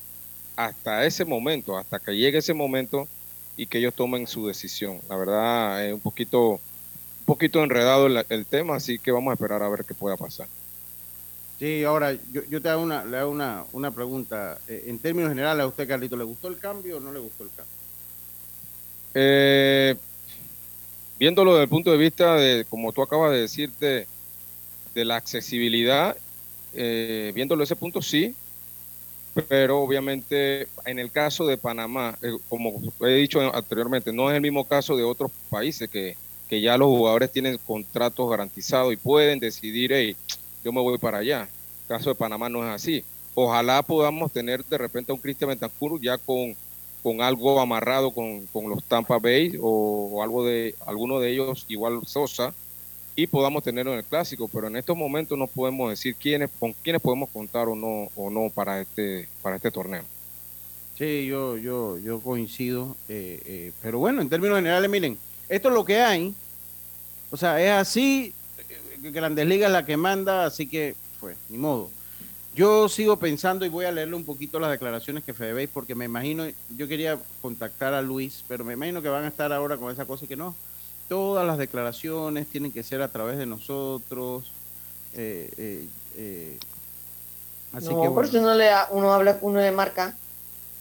hasta ese momento, hasta que llegue ese momento y que ellos tomen su decisión. La verdad es un poquito, un poquito enredado el, el tema, así que vamos a esperar a ver qué pueda pasar. Sí, ahora yo, yo te hago una, le hago una, una pregunta. Eh, en términos generales, a usted, Carlito, ¿le gustó el cambio o no le gustó el cambio? Eh, viéndolo desde el punto de vista de, como tú acabas de decir, de, de la accesibilidad, eh, viéndolo ese punto, sí, pero obviamente en el caso de Panamá, eh, como he dicho anteriormente, no es el mismo caso de otros países que, que ya los jugadores tienen contratos garantizados y pueden decidir, hey, yo me voy para allá. El caso de Panamá no es así. Ojalá podamos tener de repente a un Cristian Bentancur ya con con algo amarrado con, con los Tampa Bay o, o, algo de alguno de ellos igual Sosa y podamos tenerlo en el clásico, pero en estos momentos no podemos decir quiénes con quiénes podemos contar o no o no para este para este torneo. Sí, yo yo yo coincido, eh, eh, pero bueno, en términos generales, miren, esto es lo que hay, o sea, es así, Grandes Ligas la que manda, así que pues ni modo. Yo sigo pensando y voy a leerle un poquito las declaraciones que Fede porque me imagino, yo quería contactar a Luis, pero me imagino que van a estar ahora con esa cosa y que no. Todas las declaraciones tienen que ser a través de nosotros. Eh, eh, eh, así no, que, bueno. por si uno, le, uno habla, uno le marca.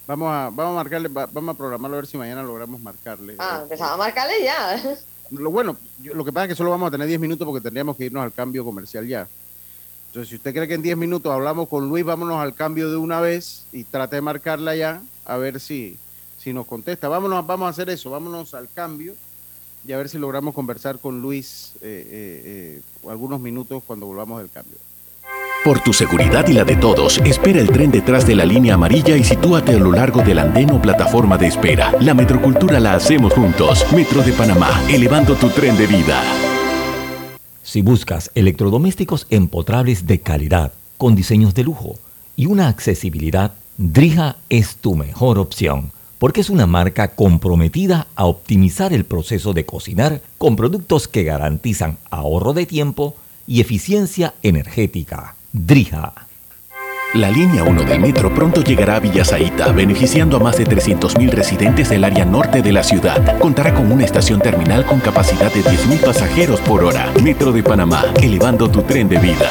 Vamos a, vamos a marcarle, vamos a programarlo a ver si mañana logramos marcarle. Ah, empezaba a marcarle ya. Lo bueno, yo, lo que pasa es que solo vamos a tener 10 minutos porque tendríamos que irnos al cambio comercial ya. Entonces, si usted cree que en 10 minutos hablamos con Luis, vámonos al cambio de una vez y trate de marcarla ya, a ver si, si nos contesta. Vámonos, vamos a hacer eso, vámonos al cambio y a ver si logramos conversar con Luis eh, eh, eh, algunos minutos cuando volvamos del cambio. Por tu seguridad y la de todos, espera el tren detrás de la línea amarilla y sitúate a lo largo del andén o plataforma de espera. La metrocultura la hacemos juntos. Metro de Panamá, elevando tu tren de vida. Si buscas electrodomésticos empotrables de calidad, con diseños de lujo y una accesibilidad, Drija es tu mejor opción, porque es una marca comprometida a optimizar el proceso de cocinar con productos que garantizan ahorro de tiempo y eficiencia energética. Drija. La línea 1 del metro pronto llegará a Villasaita, beneficiando a más de 300.000 residentes del área norte de la ciudad. Contará con una estación terminal con capacidad de 10.000 pasajeros por hora. Metro de Panamá, elevando tu tren de vida.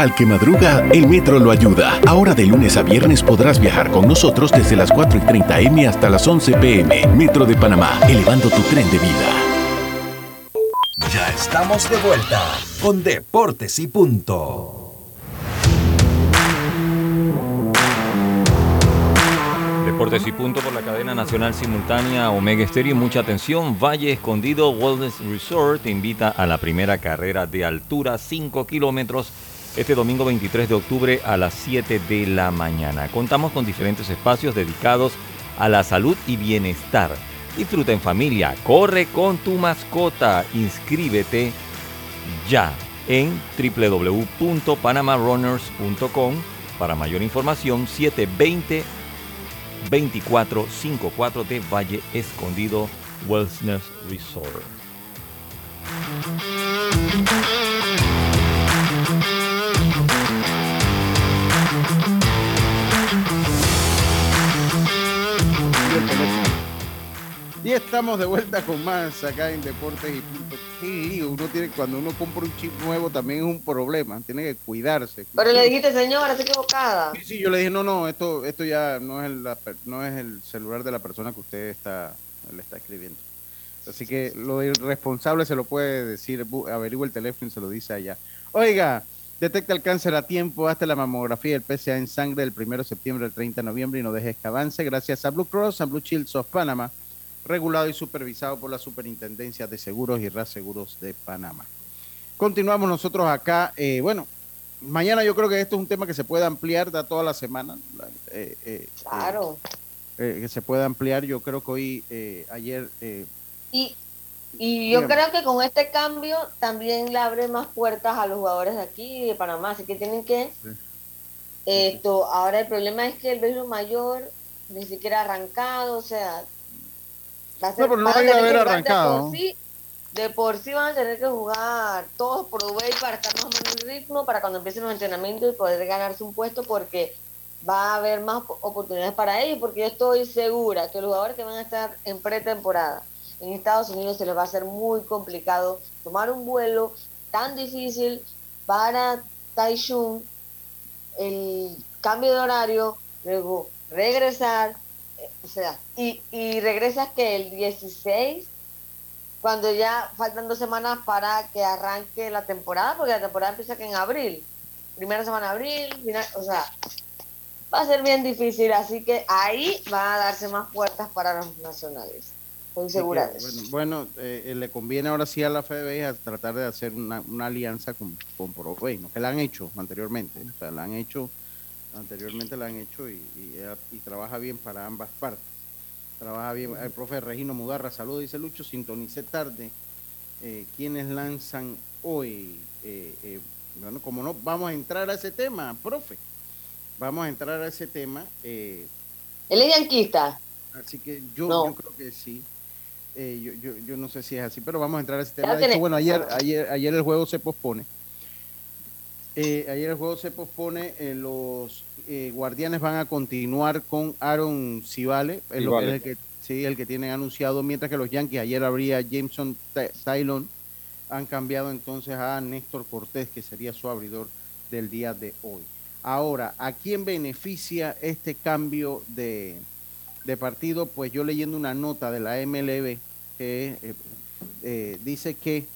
Al que madruga, el metro lo ayuda. Ahora de lunes a viernes podrás viajar con nosotros desde las 4 y 30 M hasta las 11 PM. Metro de Panamá, elevando tu tren de vida. Ya estamos de vuelta con Deportes y Punto. Deportes y punto por la cadena nacional simultánea Omega Stereo. Mucha atención. Valle Escondido Wellness Resort te invita a la primera carrera de altura 5 kilómetros este domingo 23 de octubre a las 7 de la mañana. Contamos con diferentes espacios dedicados a la salud y bienestar. Disfruta en familia, corre con tu mascota, inscríbete ya en www.panamarunners.com para mayor información 720 2454 de Valle Escondido Wellness Resort. Y estamos de vuelta con más acá en Deportes y Punto. Qué lío, uno tiene, cuando uno compra un chip nuevo también es un problema, tiene que cuidarse. Pero le dijiste, señora, está equivocada. Sí, sí, yo le dije, no, no, esto, esto ya no es, el, no es el celular de la persona que usted está, le está escribiendo. Así que lo irresponsable se lo puede decir, averigua el teléfono y se lo dice allá. Oiga, detecta el cáncer a tiempo, hazte la mamografía y el PSA en sangre del 1 de septiembre al 30 de noviembre y no dejes que avance gracias a Blue Cross and Blue Shields of Panama, regulado y supervisado por la Superintendencia de Seguros y Reaseguros de Panamá. Continuamos nosotros acá. eh, bueno, mañana yo creo que esto es un tema que se puede ampliar da toda la semana. la- eh, eh, Claro. eh, que se puede ampliar. Yo creo que hoy, eh, ayer, eh, Y, y yo creo que con este cambio también le abre más puertas a los jugadores de aquí de Panamá, así que tienen que esto. Ahora el problema es que el béisbol mayor ni siquiera ha arrancado, o sea, va a ser- No, pero no van a haber arrancado. De por, sí, de por sí van a tener que jugar todos por Uruguay para estar más o menos en ritmo, para cuando empiecen los entrenamientos y poder ganarse un puesto, porque va a haber más oportunidades para ellos, porque yo estoy segura que los jugadores que van a estar en pretemporada en Estados Unidos se les va a hacer muy complicado tomar un vuelo tan difícil para Taichung, el cambio de horario, luego regresar, o sea, y, y regresas que el 16, cuando ya faltan dos semanas para que arranque la temporada, porque la temporada empieza que en abril, primera semana de abril, final, o sea, va a ser bien difícil, así que ahí van a darse más puertas para los nacionales. Estoy segura de eso. Bueno, bueno, eh, eh, le conviene ahora sí a la FBI a tratar de hacer una, una alianza con, con Provey, ¿no? que la han hecho anteriormente, o sea, la han hecho, anteriormente la han hecho y, y, eh, y trabaja bien para ambas partes. Trabaja bien, el profe Regino Mudarra, saludos, dice Lucho, sintonicé tarde. Eh, ¿Quiénes lanzan hoy? Eh, eh, bueno, como no, vamos a entrar a ese tema, profe. Vamos a entrar a ese tema. Eh, Él es yanquista. Así que yo, No. yo creo que sí. Eh, yo, yo, yo no sé si es así, pero vamos a entrar a ese tema. De hecho, bueno, ayer, ayer, ayer el juego se pospone. Eh, ayer el juego se pospone. eh, los eh, guardianes van a continuar con Aaron Civale, es el que, sí, el que tienen anunciado, mientras que los Yankees, ayer habría Jameson Ty- Tylon, han cambiado entonces a Néstor Cortés, que sería su abridor del día de hoy. Ahora, ¿a quién beneficia este cambio de, de partido? Pues yo leyendo una nota de la MLB que eh, dice que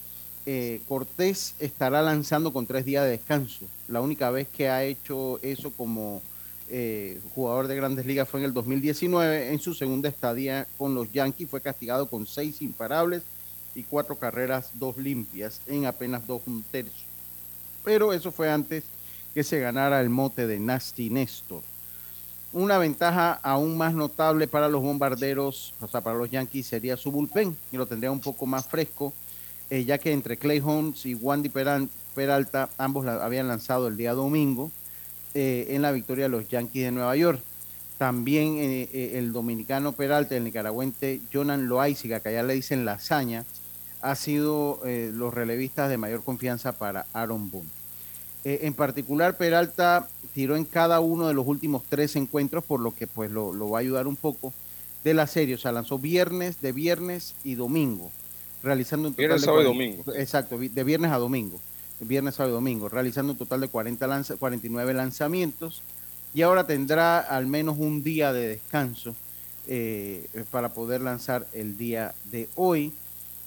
eh, Cortés estará lanzando con tres días de descanso. La única vez que ha hecho eso como eh, jugador de grandes ligas, fue en el 2019. En su segunda estadía con los Yankees fue castigado con seis imparables y cuatro carreras, dos limpias en apenas dos un tercio. Pero eso fue antes que se ganara el mote de Nasty Néstor. Una ventaja aún más notable para los bombarderos, o sea, para los Yankees, sería su bullpen, y lo tendría un poco más fresco, eh, ya que entre Clay Holmes y Wandy Peralta, ambos la, habían lanzado el día domingo eh, en la victoria de los Yankees de Nueva York. También eh, el dominicano Peralta, el nicaragüense Jonan Loaiziga, que allá le dicen lasaña, ha sido los relevistas de mayor confianza para Aaron Boone. en particular, Peralta tiró en cada uno de los últimos tres encuentros, por lo que pues lo, va a ayudar un poco de la serie. O sea, lanzó viernes, de viernes y domingo, realizando un total viernes, de sábado y domingo. Exacto, de viernes a domingo, viernes, sábado y domingo, realizando un total de 40 lanza, 49 lanzamientos y ahora tendrá al menos un día de descanso eh, para poder lanzar el día de hoy.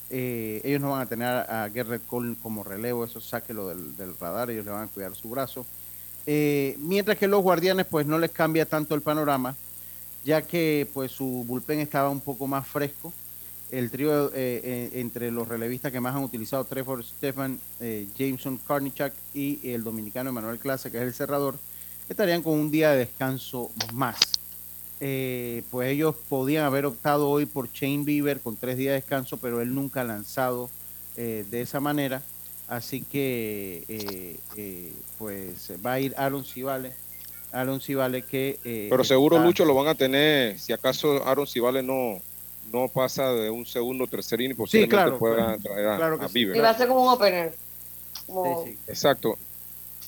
Eh, ellos no van a tener a Garrett Cole como relevo, eso sáquelo del, del radar, ellos le van a cuidar su brazo. Eh, mientras que los guardianes pues no les cambia tanto el panorama, ya que pues su bullpen estaba un poco más fresco. El trío eh, eh, entre los relevistas que más han utilizado, Trevor Stefan, Jameson Karnichak y el dominicano Emanuel Clase, que es el cerrador, estarían con un día de descanso más. pues ellos podían haber optado hoy por Shane Bieber con tres días de descanso, pero él nunca ha lanzado de esa manera. Así que, eh, eh, pues va a ir Aaron Civale. Aaron Civale que... Eh, Pero seguro, Lucho, lo van a tener, si acaso Aaron Civale no, no pasa de un segundo o tercer inning, posiblemente sí, claro, pueda traer a, claro Y va a ser como un opener. Exacto.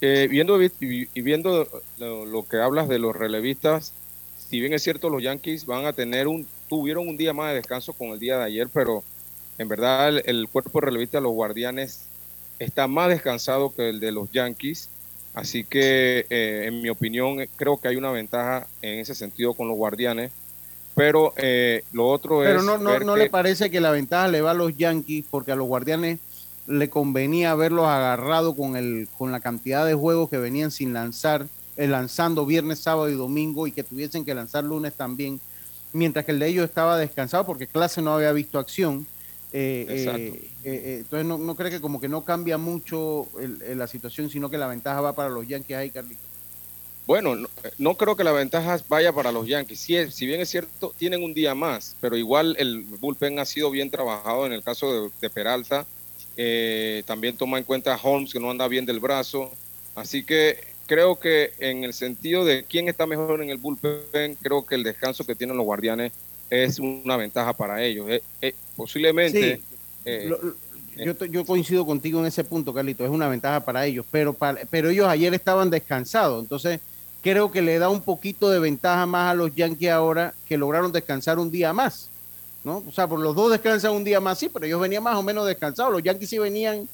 viendo y, viendo lo, que hablas de los relevistas, si bien es cierto, los Yankees van a tener un, tuvieron un día más de descanso con el día de ayer, pero en verdad el, el cuerpo relevista de los guardianes está más descansado que el de los Yankees. Así que, eh, en mi opinión, creo que hay una ventaja en ese sentido con los guardianes. Pero eh, lo otro es. Pero no, no, no le parece que la ventaja le va a los Yankees porque a los guardianes le convenía haberlos agarrado con, el, con la cantidad de juegos que venían sin lanzar, eh, lanzando viernes, sábado y domingo y que tuviesen que lanzar lunes también, mientras que el de ellos estaba descansado porque clase no había visto acción eh, eh, eh, entonces no, no, cree que como que no cambia mucho la situación, sino que la ventaja va para los Yankees ahí, Carlitos. Bueno, no, creo que la ventaja vaya para los Yankees. Si, si bien es cierto, tienen un día más, pero igual el bullpen ha sido bien trabajado en el caso de, Peralta. también toma en cuenta a Holmes, que no anda bien del brazo. Así que creo que en el sentido de quién está mejor en el bullpen, creo que el descanso que tienen los guardianes es una ventaja para ellos. Eh, eh, posiblemente... Eh, yo, coincido contigo en ese punto, Carlito, es una ventaja para ellos, pero, pero ellos ayer estaban descansados, entonces creo que le da un poquito de ventaja más a los Yankees ahora que lograron descansar un día más, ¿no? O sea, por los dos descansan un día más, sí, pero ellos venían más o menos descansados, los Yankees sí venían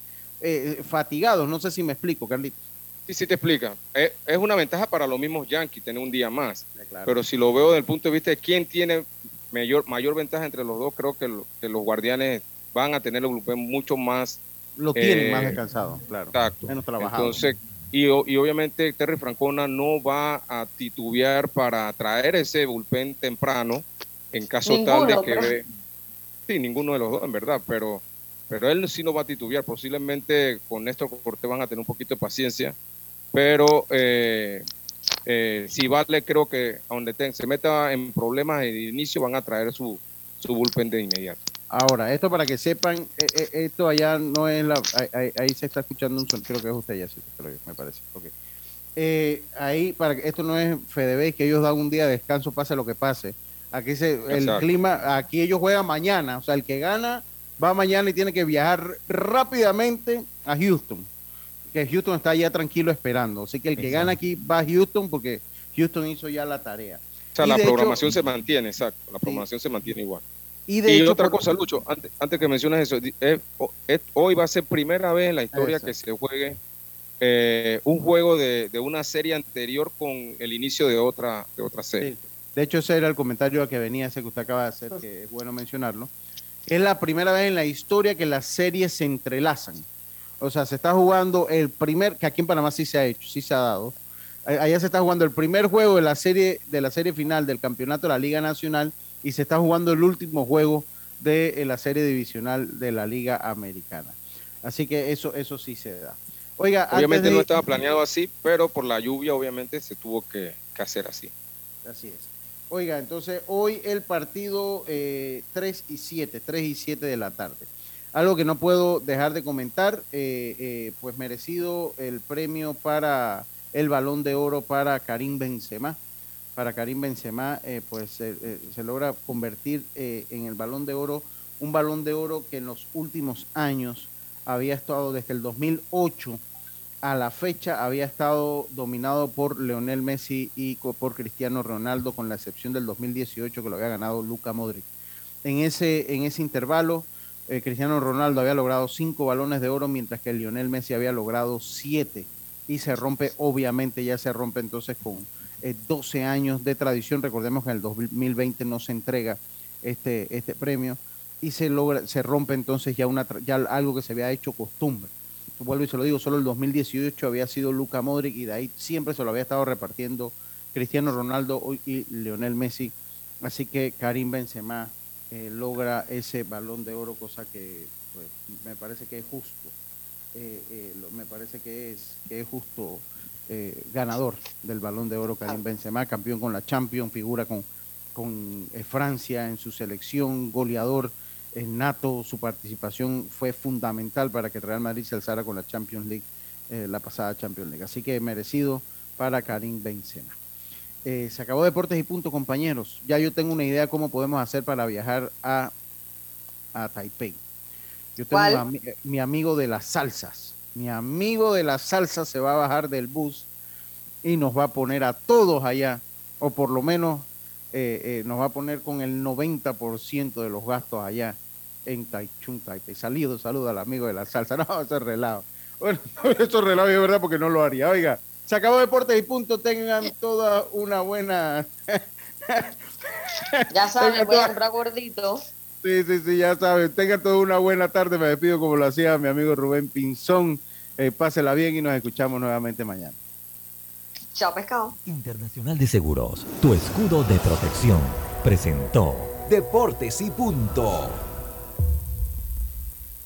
fatigados, no sé si me explico, Carlitos. Sí, sí te explica. Es, una ventaja para los mismos Yankees tener un día más, pero si lo veo desde el punto de vista de quién tiene mayor, mayor ventaja entre los dos, creo que, los guardianes van a tener el grupo mucho más. Lo tienen más eh, descansado, claro. Exacto. Menos trabajado. Entonces, y, y, obviamente Terry Francona no va a titubear para traer ese bullpen temprano en caso tal de que... Sí, ninguno de los dos, en verdad, pero, pero él sí no va a titubear. Posiblemente con Néstor Cortés van a tener un poquito de paciencia, pero eh, eh, si Vale creo que a donde se meta en problemas de inicio van a traer su, su bullpen de inmediato. Ahora, esto para que sepan, eh, eh, esto allá no es la, ahí, se está escuchando un sonido, creo que es usted ya, sí, me parece. Okay. ahí, para que esto no es FDB, que ellos dan un día de descanso, pase lo que pase. Aquí se, el clima, aquí ellos juegan mañana, o sea, el que gana va mañana y tiene que viajar rápidamente a Houston que Houston está ya tranquilo esperando. Así que el que gana aquí va a Houston porque Houston hizo ya la tarea. O sea, la programación se mantiene, exacto. La programación se mantiene igual. Y, de otra cosa, Lucho, antes, antes que menciones eso, hoy va a ser primera vez en la historia que se juegue eh, un juego de, una serie anterior con el inicio de otra, de otra serie. De hecho, ese era el comentario que venía, ese que usted acaba de hacer, que es bueno mencionarlo. Es la primera vez en la historia que las series se entrelazan. O sea, se está jugando el primer, que aquí en Panamá sí se ha hecho, sí se ha dado, Allá se está jugando el primer juego de la serie de la serie final del campeonato de la Liga Nacional y se está jugando el último juego de la serie divisional de la Liga Americana. Así que eso eso sí se da. Oiga, obviamente no estaba planeado así, pero por la lluvia obviamente se tuvo que, hacer así. Así es. Oiga, entonces hoy el partido 3 eh, y 7, 3 y 7 de la tarde. Algo que no puedo dejar de comentar, eh, eh, pues merecido el premio para el balón de oro para Karim Benzema. Para Karim Benzema, pues se logra convertir en el balón de oro, un balón de oro que en los últimos años había estado desde el 2008 a la fecha, había estado dominado por Leonel Messi y por Cristiano Ronaldo, con la excepción del 2018 que lo había ganado Luca Modric. En ese, en ese intervalo, eh, Cristiano Ronaldo había logrado cinco balones de oro, mientras que Lionel Messi había logrado siete. Y se rompe, obviamente, ya se rompe entonces con 12 eh, años de tradición. Recordemos que en el 2020 no se entrega este, este premio y se logra, se rompe entonces ya una ya algo que se había hecho costumbre. Vuelvo y se lo digo, solo el 2018 había sido Luca Modric y de ahí siempre se lo había estado repartiendo Cristiano Ronaldo y Lionel Messi. Así que Karim Benzema eh, logra ese balón de oro, cosa que pues, me parece que es justo. Eh, me parece que es, que es justo ganador del balón de oro Karim Benzema, campeón con la Champions, figura con, con Francia en su selección, goleador en nato, su participación fue fundamental para que Real Madrid se alzara con la Champions League, eh, la pasada Champions League. Así que merecido para Karim Benzema. Eh, se acabó Deportes y Punto, compañeros. Ya yo tengo una idea cómo podemos hacer para viajar a, a Taipei. Yo tengo mi amigo de las salsas. Mi amigo de las salsas se va a bajar del bus y nos va a poner a todos allá, o por lo menos eh, nos va a poner con el 90% de los gastos allá en Taichung, Taipei. Saludos, saludos al amigo de la salsa. No, eso es relajo. Bueno, eso es relajo, es verdad, porque no lo haría. Oiga, se acabó Deportes y punto. Tengan toda una buena. ya saben, voy a comprar gordito. Sí, sí, sí, ya saben. Tengan toda una buena tarde. Me despido como lo hacía mi amigo Rubén Pinzón. Eh, pásela bien y nos escuchamos nuevamente mañana. Chao, pescado. Internacional de Seguros, tu escudo de protección, presentó Deportes y punto.